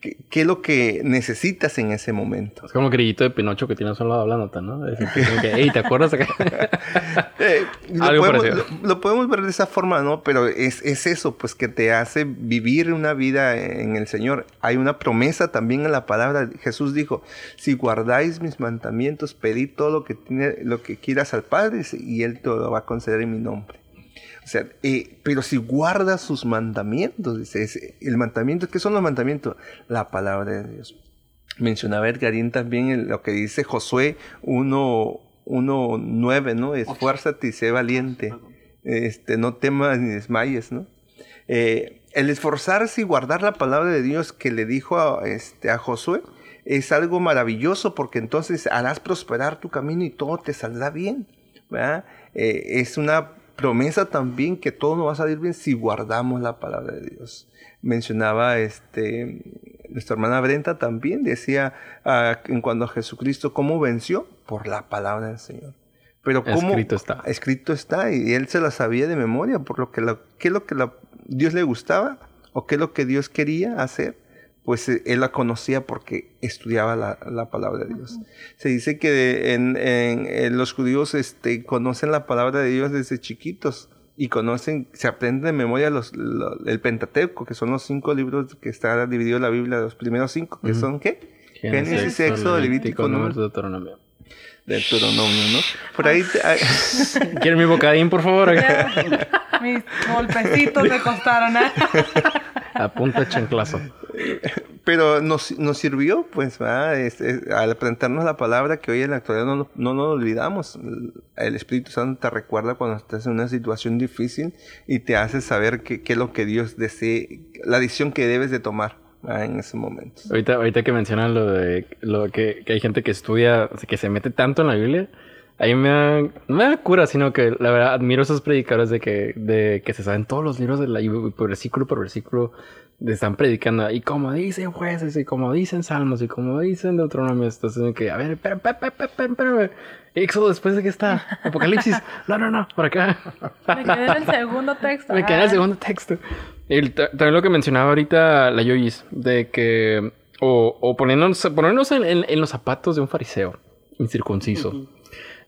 qué, es lo que necesitas en ese momento. Es como el grillito de Pinocho que tiene solo hablándote, ¿no? Es que, como que, hey, ¿te acuerdas? Eh, lo, Algo podemos, parecido. lo- lo podemos ver de esa forma, ¿no? Pero es, es eso, pues que te hace vivir una vida en el Señor. Hay una promesa también en la palabra. Jesús dijo, si guardáis mis mandamientos, pedid todo lo que, tiene, lo que quieras al Padre y Él te lo va a conceder en mi nombre. O sea, eh, pero si guardas sus mandamientos, dice, es- el mandamiento, ¿qué son los mandamientos? La palabra de Dios. Mencionaba Edgarín también lo que dice Josué 1, 1.9, ¿no? Esfuérzate y sé valiente. Este, no temas ni desmayes, ¿no? Eh, el esforzarse y guardar la palabra de Dios que le dijo a, este, a Josué es algo maravilloso porque entonces harás prosperar tu camino y todo te saldrá bien. ¿verdad? Eh, es una promesa también que todo nos va a salir bien si guardamos la palabra de Dios. Mencionaba este, nuestra hermana Brenta también, decía ah, en cuanto a Jesucristo, ¿cómo venció? Por la palabra del Señor. Pero cómo Escrito está. escrito está y él se la sabía de memoria por lo que la- qué es lo que la- Dios le gustaba o qué es lo que Dios quería hacer pues eh, él la conocía porque estudiaba la, la palabra de Dios. Se dice que en, en- en los judíos este, conocen la palabra de Dios desde chiquitos y conocen, se aprenden de memoria los, lo- el Pentateuco, que son los cinco libros que está dividido la Biblia, los primeros cinco, que son ¿qué? Génesis, Éxodo, Levítico, Número, Deuteronomio. Deuteronomio, ¿no? Por ahí, te- ¿Quieren mi bocadín, por favor? Mis golpecitos me costaron. ¿eh? Apunta chanclazo. pero nos, nos sirvió, pues. Es- es- al aprendernos la palabra que hoy en la actualidad no, no, no nos olvidamos. El Espíritu Santo te recuerda cuando estás en una situación difícil y te hace saber qué es lo que Dios desea, la decisión que debes de tomar en ese momento. Ahorita, ahorita que mencionan lo de lo que, que hay gente que estudia, o sea, que se mete tanto en la Biblia, ahí me da, no me da cura, sino que la verdad admiro a esos predicadores de que, de que se saben todos los libros de la Biblia, por versículo por versículo, de están predicando, y como dicen jueces, y como dicen salmos, y como dicen Deuteronomio, entonces que, a ver, espera, espera, espera, espera, espera, Éxodo después de que está, Apocalipsis, no, no, no, por acá. Me quedé en el segundo texto. Me quedé en el Ah. segundo texto. El- ta- también lo que mencionaba ahorita la Yoyis, de que. O, o ponernos, ponernos en, en- en los zapatos de un fariseo incircunciso.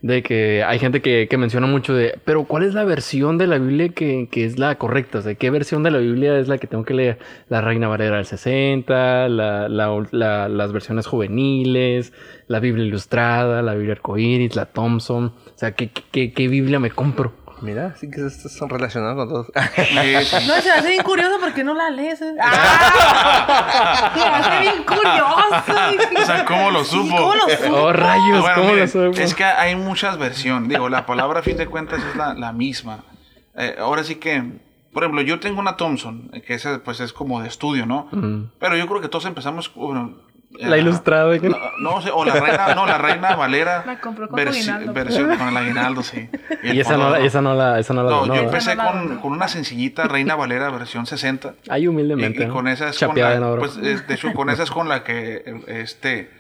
De que hay gente que, que menciona mucho de. Pero, ¿cuál es la versión de la Biblia que, que es la correcta? O sea, ¿qué versión de la Biblia es la que tengo que leer? La Reina Valera del 60, la, la- la- las versiones juveniles, la Biblia Ilustrada, la Biblia Arcoíris, la Thompson. O sea, ¿qué, qué, qué Biblia me compro? Mira, así que estos son relacionados con todos. Sí, sí. No, se me hace bien curioso porque no la lees. ¿eh? ¡Ah! Se hace bien curioso. O sea, ¿cómo lo Sí, supo? ¿Cómo lo supo? Oh, rayos, Bueno, ¿cómo miren, lo supo? Es que hay muchas versiones. Digo, la palabra a fin de cuentas es la, la misma. Eh, ahora sí que, por ejemplo, yo tengo una Thompson, que esa pues es como de estudio, ¿no? Pero yo creo que todos empezamos... bueno, La ilustrada. No, no sé, o la reina, no, la reina Valera. La compró con versi- aguinaldo. versión con el aguinaldo, sí. el Y esa no, fondo, la, esa no la, esa no la No, donó, yo ¿verdad? empecé con, con una sencillita Reina Valera versión 60. Ahí Y, humildemente. y ¿no? con esa es con la, oro. pues, es- de hecho, con esa es con la que este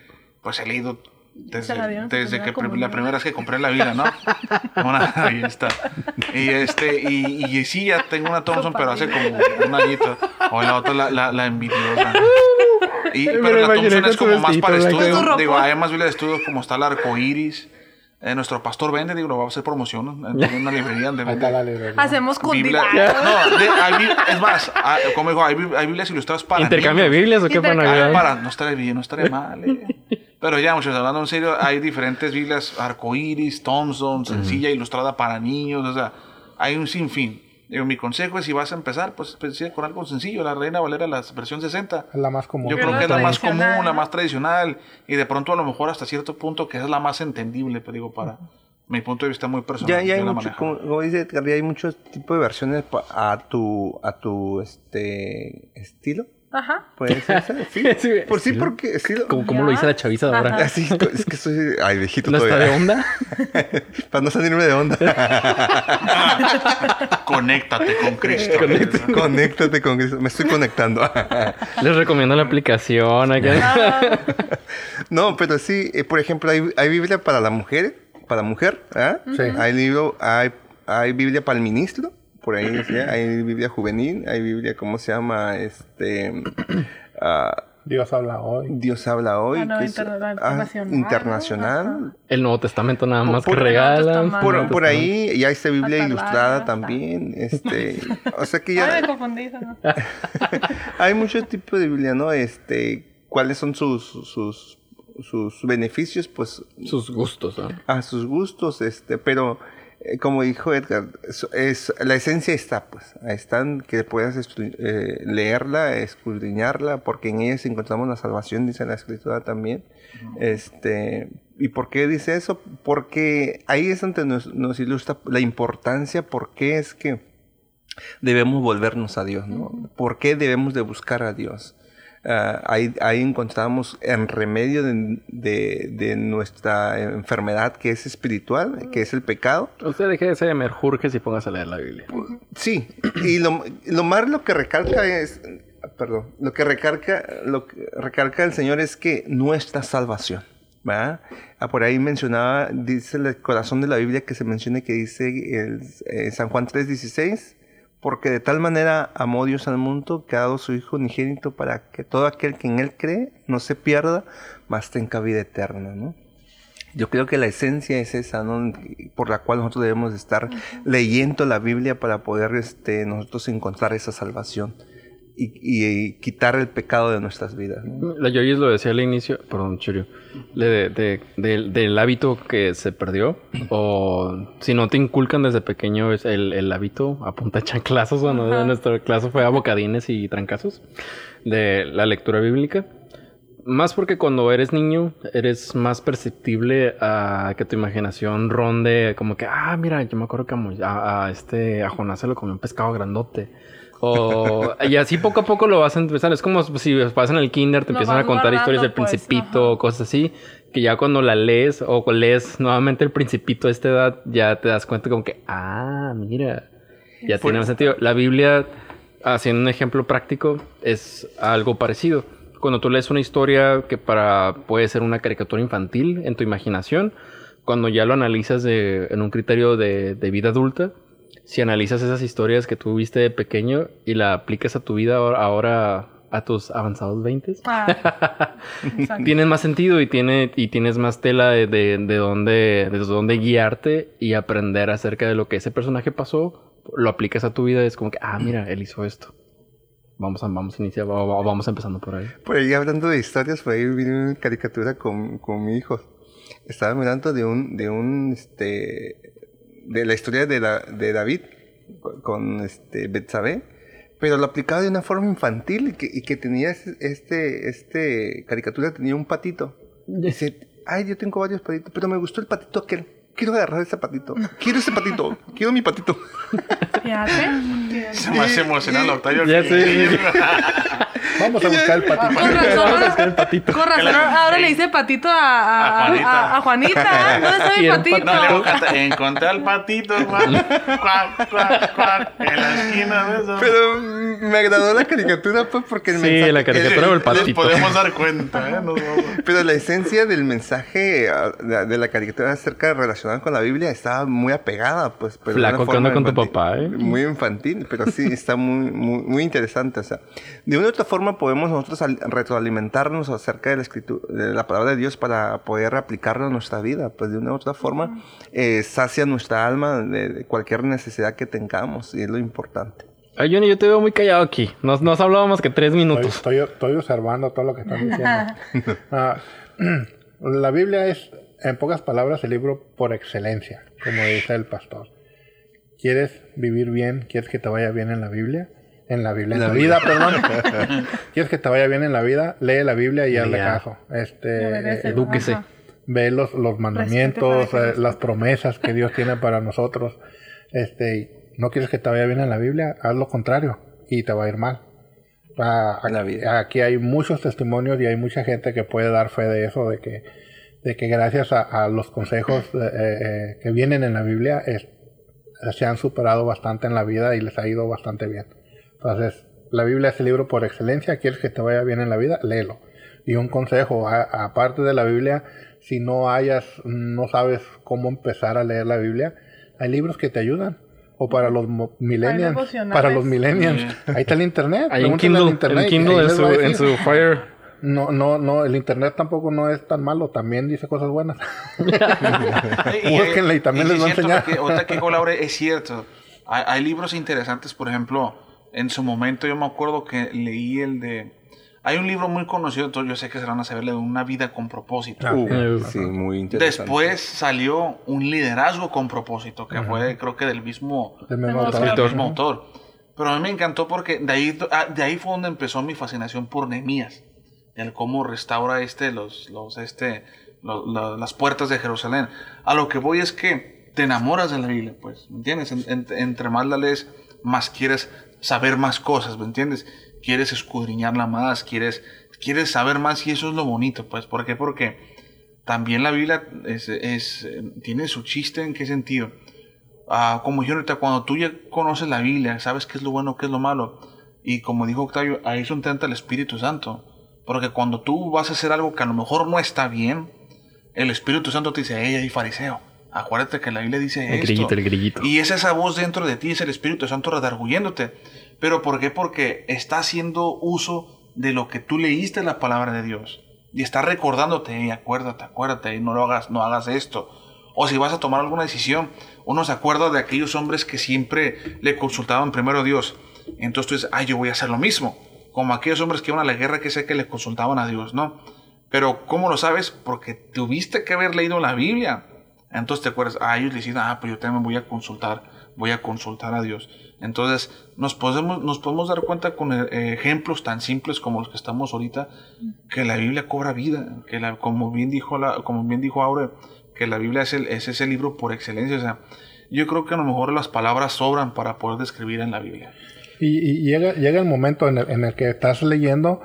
pues he leído desde, la desde primera que comunión. la primera vez que compré la vida, ¿no? Una- ahí está. Y este, y, y sí, ya tengo una Thompson, pero hace como un añito. O la otra, la, la, la envidiosa. Y, pero la Thompson es como más para estudio. Digo, hay más Biblia de estudios como está el arco iris. Eh, nuestro pastor vende, digo, lo va a hacer promoción en una librería donde vende. Hacemos Biblia. No, de- hay es más, ah, como dijo, hay, bib- hay Biblias ilustradas para ¿Intercambio de. Biblias o qué para Navidad? para, no estaría bien, no estaría mal. eh. Pero ya, muchachos, hablando en serio, hay diferentes Biblias arcoíris, Thompson, sencilla, ilustrada para niños, o sea, hay un sinfín. Digo, mi consejo es si vas a empezar, pues empieza con algo sencillo, la Reina Valera, la versión 60. Es la más común. Yo creo la que es la más común, la más tradicional, y de pronto a lo mejor hasta cierto punto que es la más entendible, pero digo, para mi punto de vista muy personal. Ya, ya hay mucho, como, como dice Edgar, ya hay muchos tipos de versiones a tu, a tu este estilo, Ajá. Puede ser esa, sí. Sí, Por sí, sí. porque sí. Como, como lo dice la chaviza de ahora. Así, es que soy. Ay, viejito ¿No está de todavía. onda? Para no salirme de onda. Conéctate con Cristo. Conéctate con Cristo. Me estoy conectando. Les recomiendo la aplicación. acá. no, pero sí, eh, por ejemplo, hay, hay Biblia para la mujer, para mujer, ¿ah? Sí. Hay libro, hay, hay Biblia para el ministro, por ahí decía, hay Biblia juvenil, hay Biblia, ¿cómo se llama? Este, ah, Dios habla hoy. Dios habla hoy, Ah, no, que es- interna- ah, internacional, internacional. El Nuevo Testamento nada más que por- regalan. Testamento. Por, por ahí ya está Biblia ilustrada también, este, o sea que Ay, me ya confundí. ¿no? hay muchos tipos de Biblia, ¿no? Este, ¿cuáles son sus, sus, sus beneficios? Pues Sus gustos. ¿no? a sus gustos, este, pero como dijo Edgar, es, es- la esencia está, pues, ahí están, que puedas eh, leerla, escudriñarla, porque en ella encontramos la salvación, dice la escritura también. Este, ¿y por qué dice eso? Porque ahí es donde nos, nos ilustra la importancia, por qué es que debemos volvernos a Dios, ¿no? ¿Por qué debemos de buscar a Dios? Ah, ahí, ahí encontramos en remedio de, de- de nuestra enfermedad que es espiritual, que es el pecado. Usted deje de ser merjurjes y póngase a leer la Biblia. Sí, y lo, lo más lo que recalca es, perdón, lo que recalca, lo que recalca el Señor es que nuestra salvación, ¿verdad? Ah, por ahí mencionaba, dice el corazón de la Biblia que se menciona que dice el, eh, San Juan 3:16, porque de tal manera amó Dios al mundo que ha dado su Hijo unigénito para que todo aquel que en Él cree no se pierda, mas tenga vida eterna, ¿no? Yo creo que la esencia es esa, ¿no? Por la cual nosotros debemos de estar leyendo la Biblia para poder este, nosotros encontrar esa salvación y, y quitar el pecado de nuestras vidas. ¿no? La Joyce lo decía al inicio, perdón, Churio, de, de- del- del hábito que se perdió, o si no te inculcan desde pequeño es el, el hábito, apunta a chanclazos, bueno, Ajá. nuestra clase fue a bocadines y trancazos, de la lectura bíblica. Más porque cuando eres niño eres más perceptible a que tu imaginación ronde como que, ah, mira, yo me acuerdo que a, Mo- a- a este, a Jonás se lo comió un pescado grandote. O, y así poco a poco lo vas a empezar. Es como si vas en el kinder, te Lo empiezan a contar historias del pues, principito o cosas así. Que ya cuando la lees o lees nuevamente el principito a esta edad, ya te das cuenta como que, ah, mira, ya tiene más sentido. La Biblia, haciendo un ejemplo práctico, es algo parecido. Cuando tú lees una historia que para puede ser una caricatura infantil en tu imaginación, cuando ya lo analizas de- en un criterio de, de vida adulta, si analizas esas historias que tú viste de pequeño y la aplicas a tu vida ahora, ahora a tus avanzados 20, Ah, tienes más sentido y, tiene, y tienes más tela de, de, de dónde, de dónde guiarte y aprender acerca de lo que ese personaje pasó, lo aplicas a tu vida, es como que, ah, mira, él hizo esto. Vamos a, vamos a iniciar, va- va- vamos empezando por ahí. Por ahí hablando de historias, por ahí vi una caricatura con, con mi hijo. Estaba mirando de un, de un, este, de la historia de, la, de David con, este, Betsabé, pero lo aplicaba de una forma infantil y que, y que tenía ese- este, este caricatura tenía un patito. Dice, ay, yo tengo varios patitos, pero me gustó el patito aquel. Quiero agarrar ese patito. Quiero ese patito. Quiero mi patito. Fíjate. Se me hace emocional, Octavio. Ya sé. Vamos a buscar el patito. Con razón, Vamos a ahora, buscar el patito. con razón, ahora le dice patito a, a, A Juanita. a- a Juanita. ¿Dónde está mi patito? No, le Encontré al patito, Juan. Cuac, cuac, cuac, en la esquina de eso. Pero me agradó la caricatura, pues, porque el Sí, mensaje... la caricatura o el patito. Les podemos dar cuenta, ¿eh? Nos vamos. Pero la esencia del mensaje ah, de, la caricatura acerca relacionada con la Biblia estaba muy apegada, pues. Pero Flaco, ¿qué onda con tu papá, eh? Muy infantil, pero sí, está muy, muy, muy interesante. O sea, de una otra forma podemos nosotros al- retroalimentarnos acerca de la escritura, de la palabra de Dios para poder aplicarlo a nuestra vida. Pues de una u otra forma eh, sacia nuestra alma de, de cualquier necesidad que tengamos y es lo importante. Ay, Johnny, yo te veo muy callado aquí. Nos, nos hablado más que tres Estoy, minutos. estoy, estoy observando todo lo que están diciendo. Ah, la Biblia es, en pocas palabras, el libro por excelencia, como dice el pastor. ¿Quieres vivir bien? ¿Quieres que te vaya bien en la Biblia? En la Biblia, en la, vida, perdón. ¿Quieres que te vaya bien en la vida? Lee la Biblia y hazle caso. Este, edúquese. Ajá. ve los, los mandamientos, eh, las promesas que Dios tiene para nosotros. Este, no quieres que te vaya bien en la Biblia, haz lo contrario y te va a ir mal. Ah, En la aquí, vida. aquí hay muchos testimonios y hay mucha gente que puede dar fe de eso, de que, de que gracias a, a los consejos eh, eh, que vienen en la Biblia es- se han superado bastante en la vida y les ha ido bastante bien. Entonces, la Biblia es el libro por excelencia. ¿Quieres que te vaya bien en la vida? Léelo. Y un consejo, a- aparte de la Biblia, si no hayas, no sabes cómo empezar a leer la Biblia, hay libros que te ayudan. O para los millennials. Para los millennials. Ahí está el internet. Hay un Kindle, internet el Kindle en su, en Fire. No, no, no, el internet tampoco no es tan malo, también dice cosas buenas. Búsquenla y también les va a es cierto enseñar. que- ahorita que Laura, es cierto. Hay, hay libros interesantes, por ejemplo, en su momento yo me acuerdo que leí el de... Hay un libro muy conocido, entonces yo sé que se van a saber, de Una vida con propósito. Ah, Uh, sí. muy interesante. Después salió un liderazgo con propósito, que fue creo que del mismo, Del mismo Del autor. del mismo autor. Pero a mí me encantó porque de ahí, ah, de ahí fue donde empezó mi fascinación por Nehemías. El cómo restaura este, los, los, este, lo- lo- las puertas de Jerusalén. A lo que voy es que te enamoras de la Biblia, pues, ¿me entiendes? En- en- entre más la lees, más quieres saber más cosas, ¿me entiendes? Quieres escudriñarla más, quieres, quieres saber más y eso es lo bonito, pues. ¿Por qué? Porque también la Biblia es, tiene su chiste en qué sentido. Ah, como yo ahorita, cuando tú ya conoces la Biblia, sabes qué es lo bueno, qué es lo malo. Y como dijo Octavio, ahí es donde entra el Espíritu Santo. Porque cuando tú vas a hacer algo que a lo mejor no está bien, el Espíritu Santo te dice, hey, ahí fariseo, acuérdate que la Biblia dice El esto. grillito, el grillito. Y es esa voz dentro de ti, es el Espíritu Santo redarguyéndote. ¿Pero por qué? Porque está haciendo uso de lo que tú leíste en la palabra de Dios. Y está recordándote, "Ey, acuérdate, acuérdate, no lo hagas, no hagas esto. O si vas a tomar alguna decisión, uno se acuerda de aquellos hombres que siempre le consultaban primero a Dios. Entonces tú dices, ay, yo voy a hacer lo mismo. Como aquellos hombres que iban a la guerra que sé que le consultaban a Dios, ¿no? Pero ¿cómo lo sabes? Porque tuviste que haber leído la Biblia. Entonces te acuerdas, ah, ellos le dicen, ah, pues yo también voy a consultar, voy a consultar a Dios. Entonces nos podemos, nos podemos dar cuenta con eh, ejemplos tan simples como los que estamos ahorita, que la Biblia cobra vida, que la, como bien dijo la, como bien dijo Aure, que la Biblia es, el, es ese libro por excelencia. O sea, yo creo que a lo mejor las palabras sobran para poder describir en la Biblia. Y, y llega, llega el momento en el, en el que estás leyendo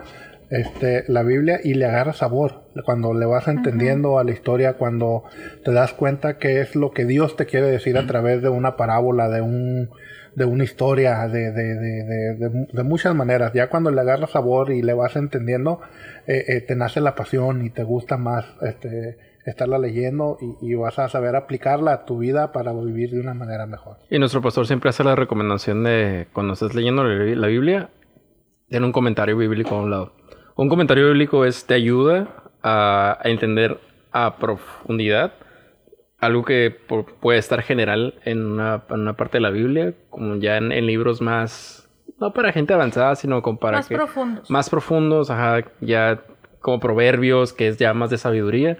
este, la Biblia y le agarras sabor. Cuando le vas entendiendo a la historia, cuando te das cuenta que es lo que Dios te quiere decir a través de una parábola, de un de una historia, de, de, de, de, de- de muchas maneras. Ya cuando le agarras sabor y le vas entendiendo, eh, eh, te nace la pasión y te gusta más este, estarla leyendo y, y vas a saber aplicarla a tu vida para vivir de una manera mejor. Y nuestro pastor siempre hace la recomendación de cuando estés leyendo la la Biblia, ten un comentario bíblico a un lado. Un comentario bíblico es te ayuda a, a entender a profundidad algo que puede estar general en una, en una parte de la Biblia, como ya en, en libros más, no para gente avanzada, sino como para Más que- profundos. más profundos, ajá, ya como proverbios, que es ya más de sabiduría,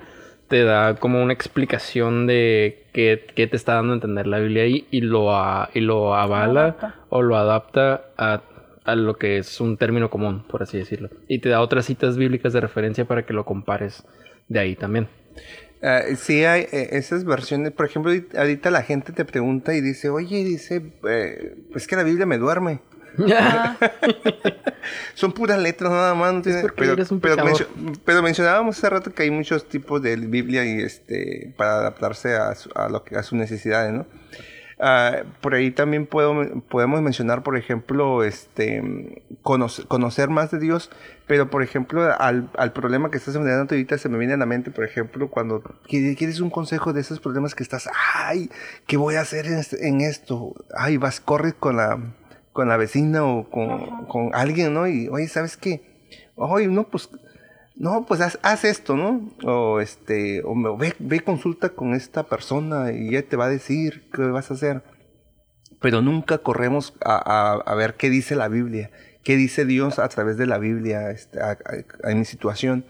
te da como una explicación de qué, qué te está dando a entender la Biblia ahí y lo, a- y lo avala o lo adapta a, a lo que es un término común, por así decirlo. Y te da otras citas bíblicas de referencia para que lo compares de ahí también. Ah, sí, hay eh, esas versiones. Por ejemplo, ahorita- la gente te pregunta y dice, oye, dice, eh, pues que la Biblia me duerme. Son puras letras nada más. no tiene- pero, pero, mencio- pero mencionábamos hace rato que hay muchos tipos de Biblia y este para adaptarse a, su- a lo que a sus necesidades, ¿no? Ah, por ahí también puedo, podemos mencionar, por ejemplo, este conocer, conocer más de Dios, pero por ejemplo, al, al problema que estás enfrentando ahorita se me viene a la mente, por ejemplo, cuando qui- quieres un consejo de esos problemas que estás, ay, ¿qué voy a hacer en, este- en esto? Ay, vas, corres con la, con la vecina o con, con alguien, ¿no? Y, oye, ¿sabes qué? Oye, no, pues no, pues haz, esto, ¿no? O este, o me- ve, consulta con esta persona y ya te va a decir qué vas a hacer. Pero nunca corremos a, ver qué dice la Biblia, qué dice Dios a través de la Biblia este, a- mi situación.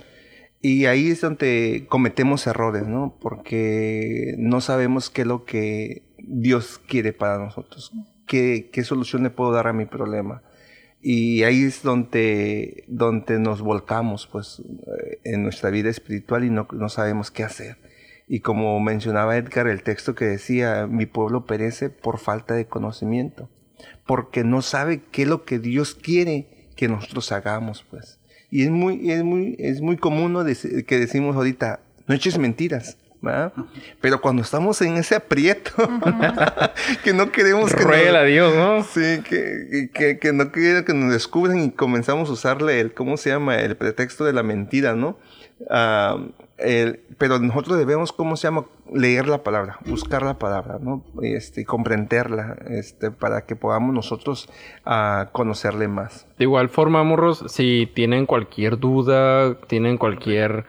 Y ahí es donde cometemos errores, ¿no? Porque no sabemos qué es lo que Dios quiere para nosotros, qué, qué solución le puedo dar a mi problema. Y ahí es donde, donde nos volcamos pues, eh, en nuestra vida espiritual y no, no sabemos qué hacer. Y como mencionaba Edgar, el texto que decía, mi pueblo perece por falta de conocimiento, porque no sabe qué es lo que Dios quiere que nosotros hagamos, pues. Y es muy, es muy, es muy común ¿no? Que decimos ahorita, no eches mentiras. ¿Verdad? Pero cuando estamos en ese aprieto, que no queremos que nos, Dios, ¿no? sí, que, que, que no que nos descubran y comenzamos a usarle el, ¿cómo se llama? El pretexto de la mentira, ¿no? Ah, el- pero nosotros debemos, ¿cómo se llama? Leer la palabra, buscar la palabra, ¿no? Este, comprenderla, este, para que podamos nosotros ah, conocerle más. De igual forma, morros, si tienen cualquier duda, tienen cualquier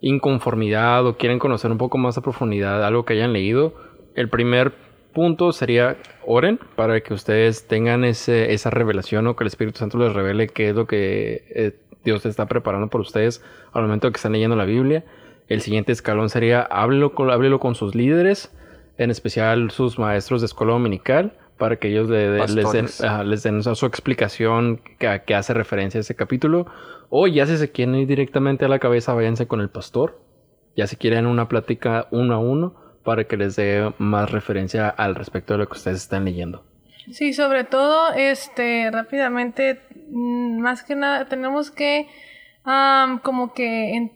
inconformidad o quieren conocer un poco más a profundidad algo que hayan leído, el primer punto sería oren para que ustedes tengan ese, esa revelación o que el Espíritu Santo les revele qué es lo que eh, Dios está preparando por ustedes al momento que están leyendo la Biblia. El siguiente escalón sería háblelo con, háblelo con sus líderes, en especial sus maestros de escuela dominical, para que ellos le- les den, les den su explicación que, que hace referencia a ese capítulo. O ya si se quieren ir directamente a la cabeza, váyanse con el pastor. Ya si quieren una plática uno a uno para que les dé más referencia al respecto de lo que ustedes están leyendo. Sí, sobre todo, este, rápidamente, mm, más que nada, tenemos que, como que,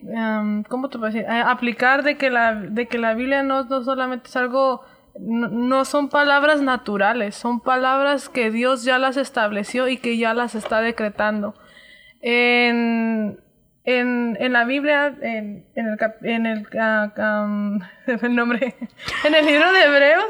¿cómo te puedo decir? Aplicar de que la, de que la Biblia no, no solamente es algo, no, no son palabras naturales, son palabras que Dios ya las estableció y que ya las está decretando. En, en, en la Biblia, en, en el, en el, el nombre, en el libro de Hebreos,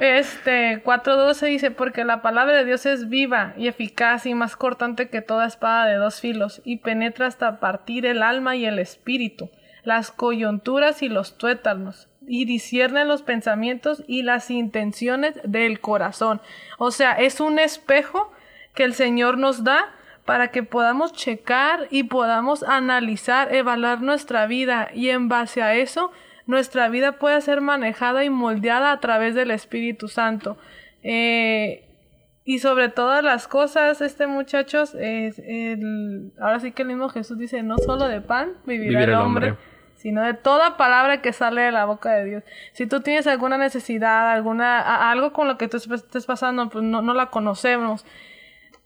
este 4.12 dice, porque la palabra de Dios es viva y eficaz y más cortante que toda espada de dos filos y penetra hasta partir el alma y el espíritu, las coyunturas y los tuétanos y discierne los pensamientos y las intenciones del corazón. O sea, es un espejo que el Señor nos da para que podamos checar y podamos analizar, evaluar nuestra vida y en base a eso nuestra vida pueda ser manejada y moldeada a través del Espíritu Santo. Eh, y sobre todas las cosas, este muchachos, es el, ahora sí que el mismo Jesús dice, no solo de pan vivirá Vivir el el hombre, sino de toda palabra que sale de la boca de Dios. Si tú tienes alguna necesidad, alguna, algo con lo que tú estés pasando, pues no, no la conocemos.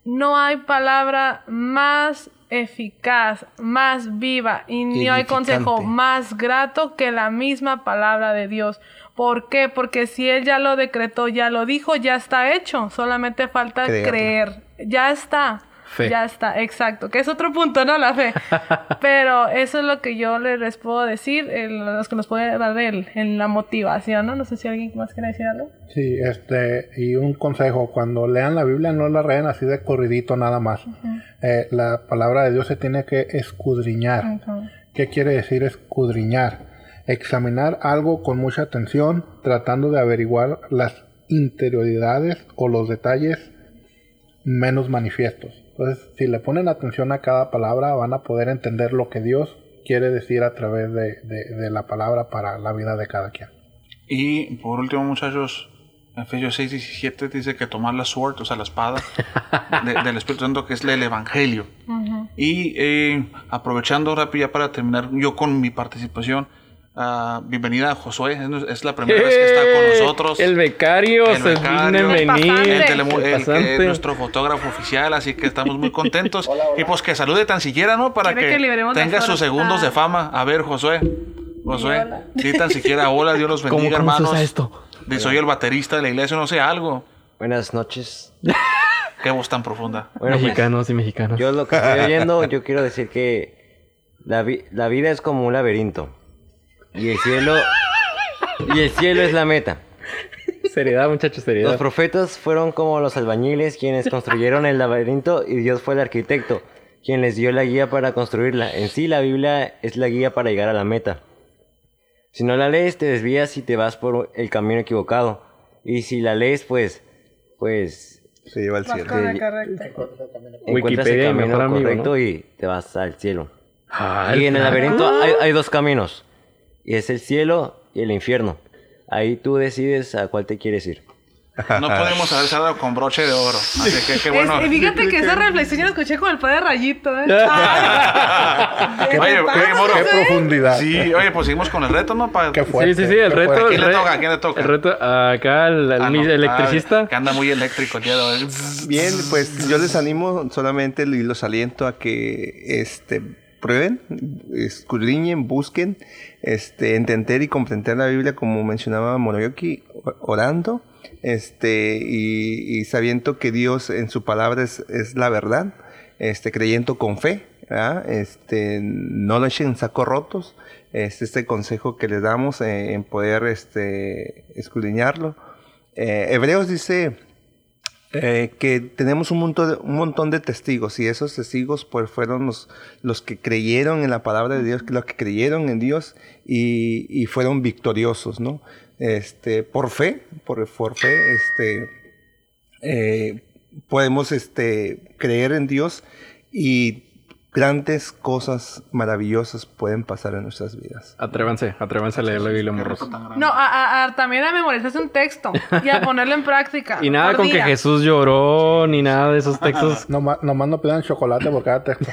No hay palabra más eficaz, más viva y ni hay consejo más grato que la misma palabra de Dios. ¿Por qué? Porque si Él ya lo decretó, ya lo dijo, ya está hecho. Solamente falta creer. Ya está. Fe. Ya está, exacto. Que es otro punto, ¿no? La fe. Pero eso es lo que yo les puedo decir, el- los que nos pueden dar el- en la motivación, ¿no? No sé si alguien más quiere decir algo. Sí, este, y un consejo, cuando lean la Biblia no la lean así de corridito nada más. Eh, la palabra de Dios se tiene que escudriñar. ¿Qué quiere decir escudriñar? Examinar algo con mucha atención, tratando de averiguar las interioridades o los detalles menos manifiestos. Entonces, si le ponen atención a cada palabra, van a poder entender lo que Dios quiere decir a través de, de- de la palabra para la vida de cada quien. Y por último, muchachos, Efesios 6, 17 dice que tomar la sword, o sea, la espada de- del Espíritu Santo, que es el Evangelio. Y eh, aprovechando rápido ya para terminar yo con mi participación, ah, bienvenida a Josué, es, la primera vez que está con nosotros. ¡Eh! El becario, El se becario. viene El nuestro fotógrafo oficial, así que estamos muy contentos. Y pues que salude tan siquiera, ¿no? Para Quiere que, tenga sus segundos Ah. de fama. A ver, Josué. Josué, di tan siquiera hola, Dios los ¿Cómo, bendiga, cómo se hermanos. usa esto? De soy el baterista de la iglesia, no sé, algo. Buenas noches. Qué voz tan profunda. Bueno, pues, mexicanos y mexicanas. yo lo que estoy oyendo, yo quiero decir que la, vi- la vida es como un laberinto. Y el cielo. Y el cielo es la meta. Seriedad, muchachos, seriedad. Los profetas fueron como los albañiles quienes construyeron el laberinto y Dios fue el arquitecto, quien les dio la guía para construirla. En sí, la Biblia es la guía para llegar a la meta. Si no la lees, te desvías y te vas por el camino equivocado. Y si la lees, pues, pues, Se lleva al cielo. encuentras el camino mejor amigo, correcto ¿no? y te vas al cielo. Ah, y en el laberinto hay, hay dos caminos. Y es el cielo y el infierno. Ahí tú decides a cuál te quieres ir. No podemos haber cerrado con broche de oro. Así que qué bueno. Es- y fíjate que esa reflexión yo la escuché con el padre Rayito, ¿eh? Oye, ¿qué oye, Moro. Qué güey? profundidad. Sí, oye, pues seguimos con el reto, ¿no? Pa- Qué Sí, fuerte. sí, sí, el qué reto. fuerte. ¿A quién el le toca? ¿A quién le toca? El reto, acá el, el Ah, no, electricista. ah, que anda muy eléctrico el día de hoy. Bien, pues yo les animo solamente y los aliento a que este prueben, escudriñen, busquen, este, entender y comprender la Biblia como mencionaba Moroyoki, orando, este, y, sabiendo que Dios en su palabra es, es la verdad, este, creyendo con fe, este, no lo echen en sacos rotos, este, este consejo que les damos eh, en poder este, escudriñarlo. Eh, Hebreos dice, eh, que tenemos un montón, de, un montón de testigos y esos testigos pues fueron los, los que creyeron en la palabra de Dios, los que creyeron en Dios y, y fueron victoriosos, ¿no? Este, por fe, por, por fe, este, eh, podemos este, creer en Dios y grandes cosas maravillosas pueden pasar en nuestras vidas. Atrévanse, atrévanse a leer la Biblia, morros. No, a, a- a- también a memorizarse un texto y a ponerlo en práctica. Y nada con que día. Jesús lloró, ni nada de esos textos. Nomás, nomás no pidan chocolate por cada texto.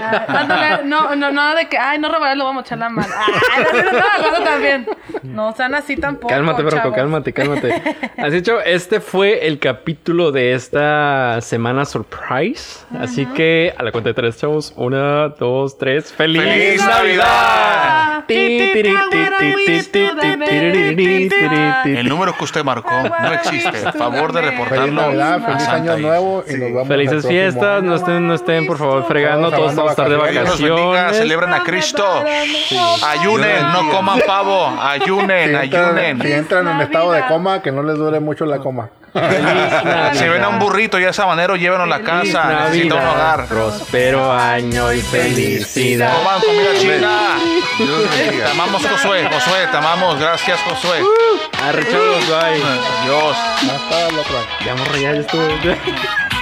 Ah, ándale, no, no, no, de que, ay, no robaré, lo vamos a echar la mano. Ay, no, no, no, no, también. No sean así tampoco. Cálmate, Broco, chavos. cálmate, cálmate. Así hecho, este fue el capítulo de esta semana surprise. Así que a la cuenta de tres, chavos. Una, dos, tres. ¡Feliz, ¡Feliz Navidad! El número que usted marcó no existe. Favor de Feliz reportarlo. Navidad, feliz año nuevo y nos vemos el Felices fiestas, no estén, no estén por favor fregando, Todos vamos a estar de vacaciones. celebren a Cristo. Ayunen, no coman pavo. Ayunen, entran, si ayunen. entran en estado de Navidad. coma, que no les dure mucho la coma. Si ven a un burrito ya sabanero, llévenlo a la casa. Necesita un Navidad, hogar. próspero año y felicidad. Coman comida china. Los Te bendiga. amamos, Josué. Josué, te amamos. Gracias, Josué. Arre, chavos, bye. Dios. Hasta otro año. Ya morro, ya, ya estuvo.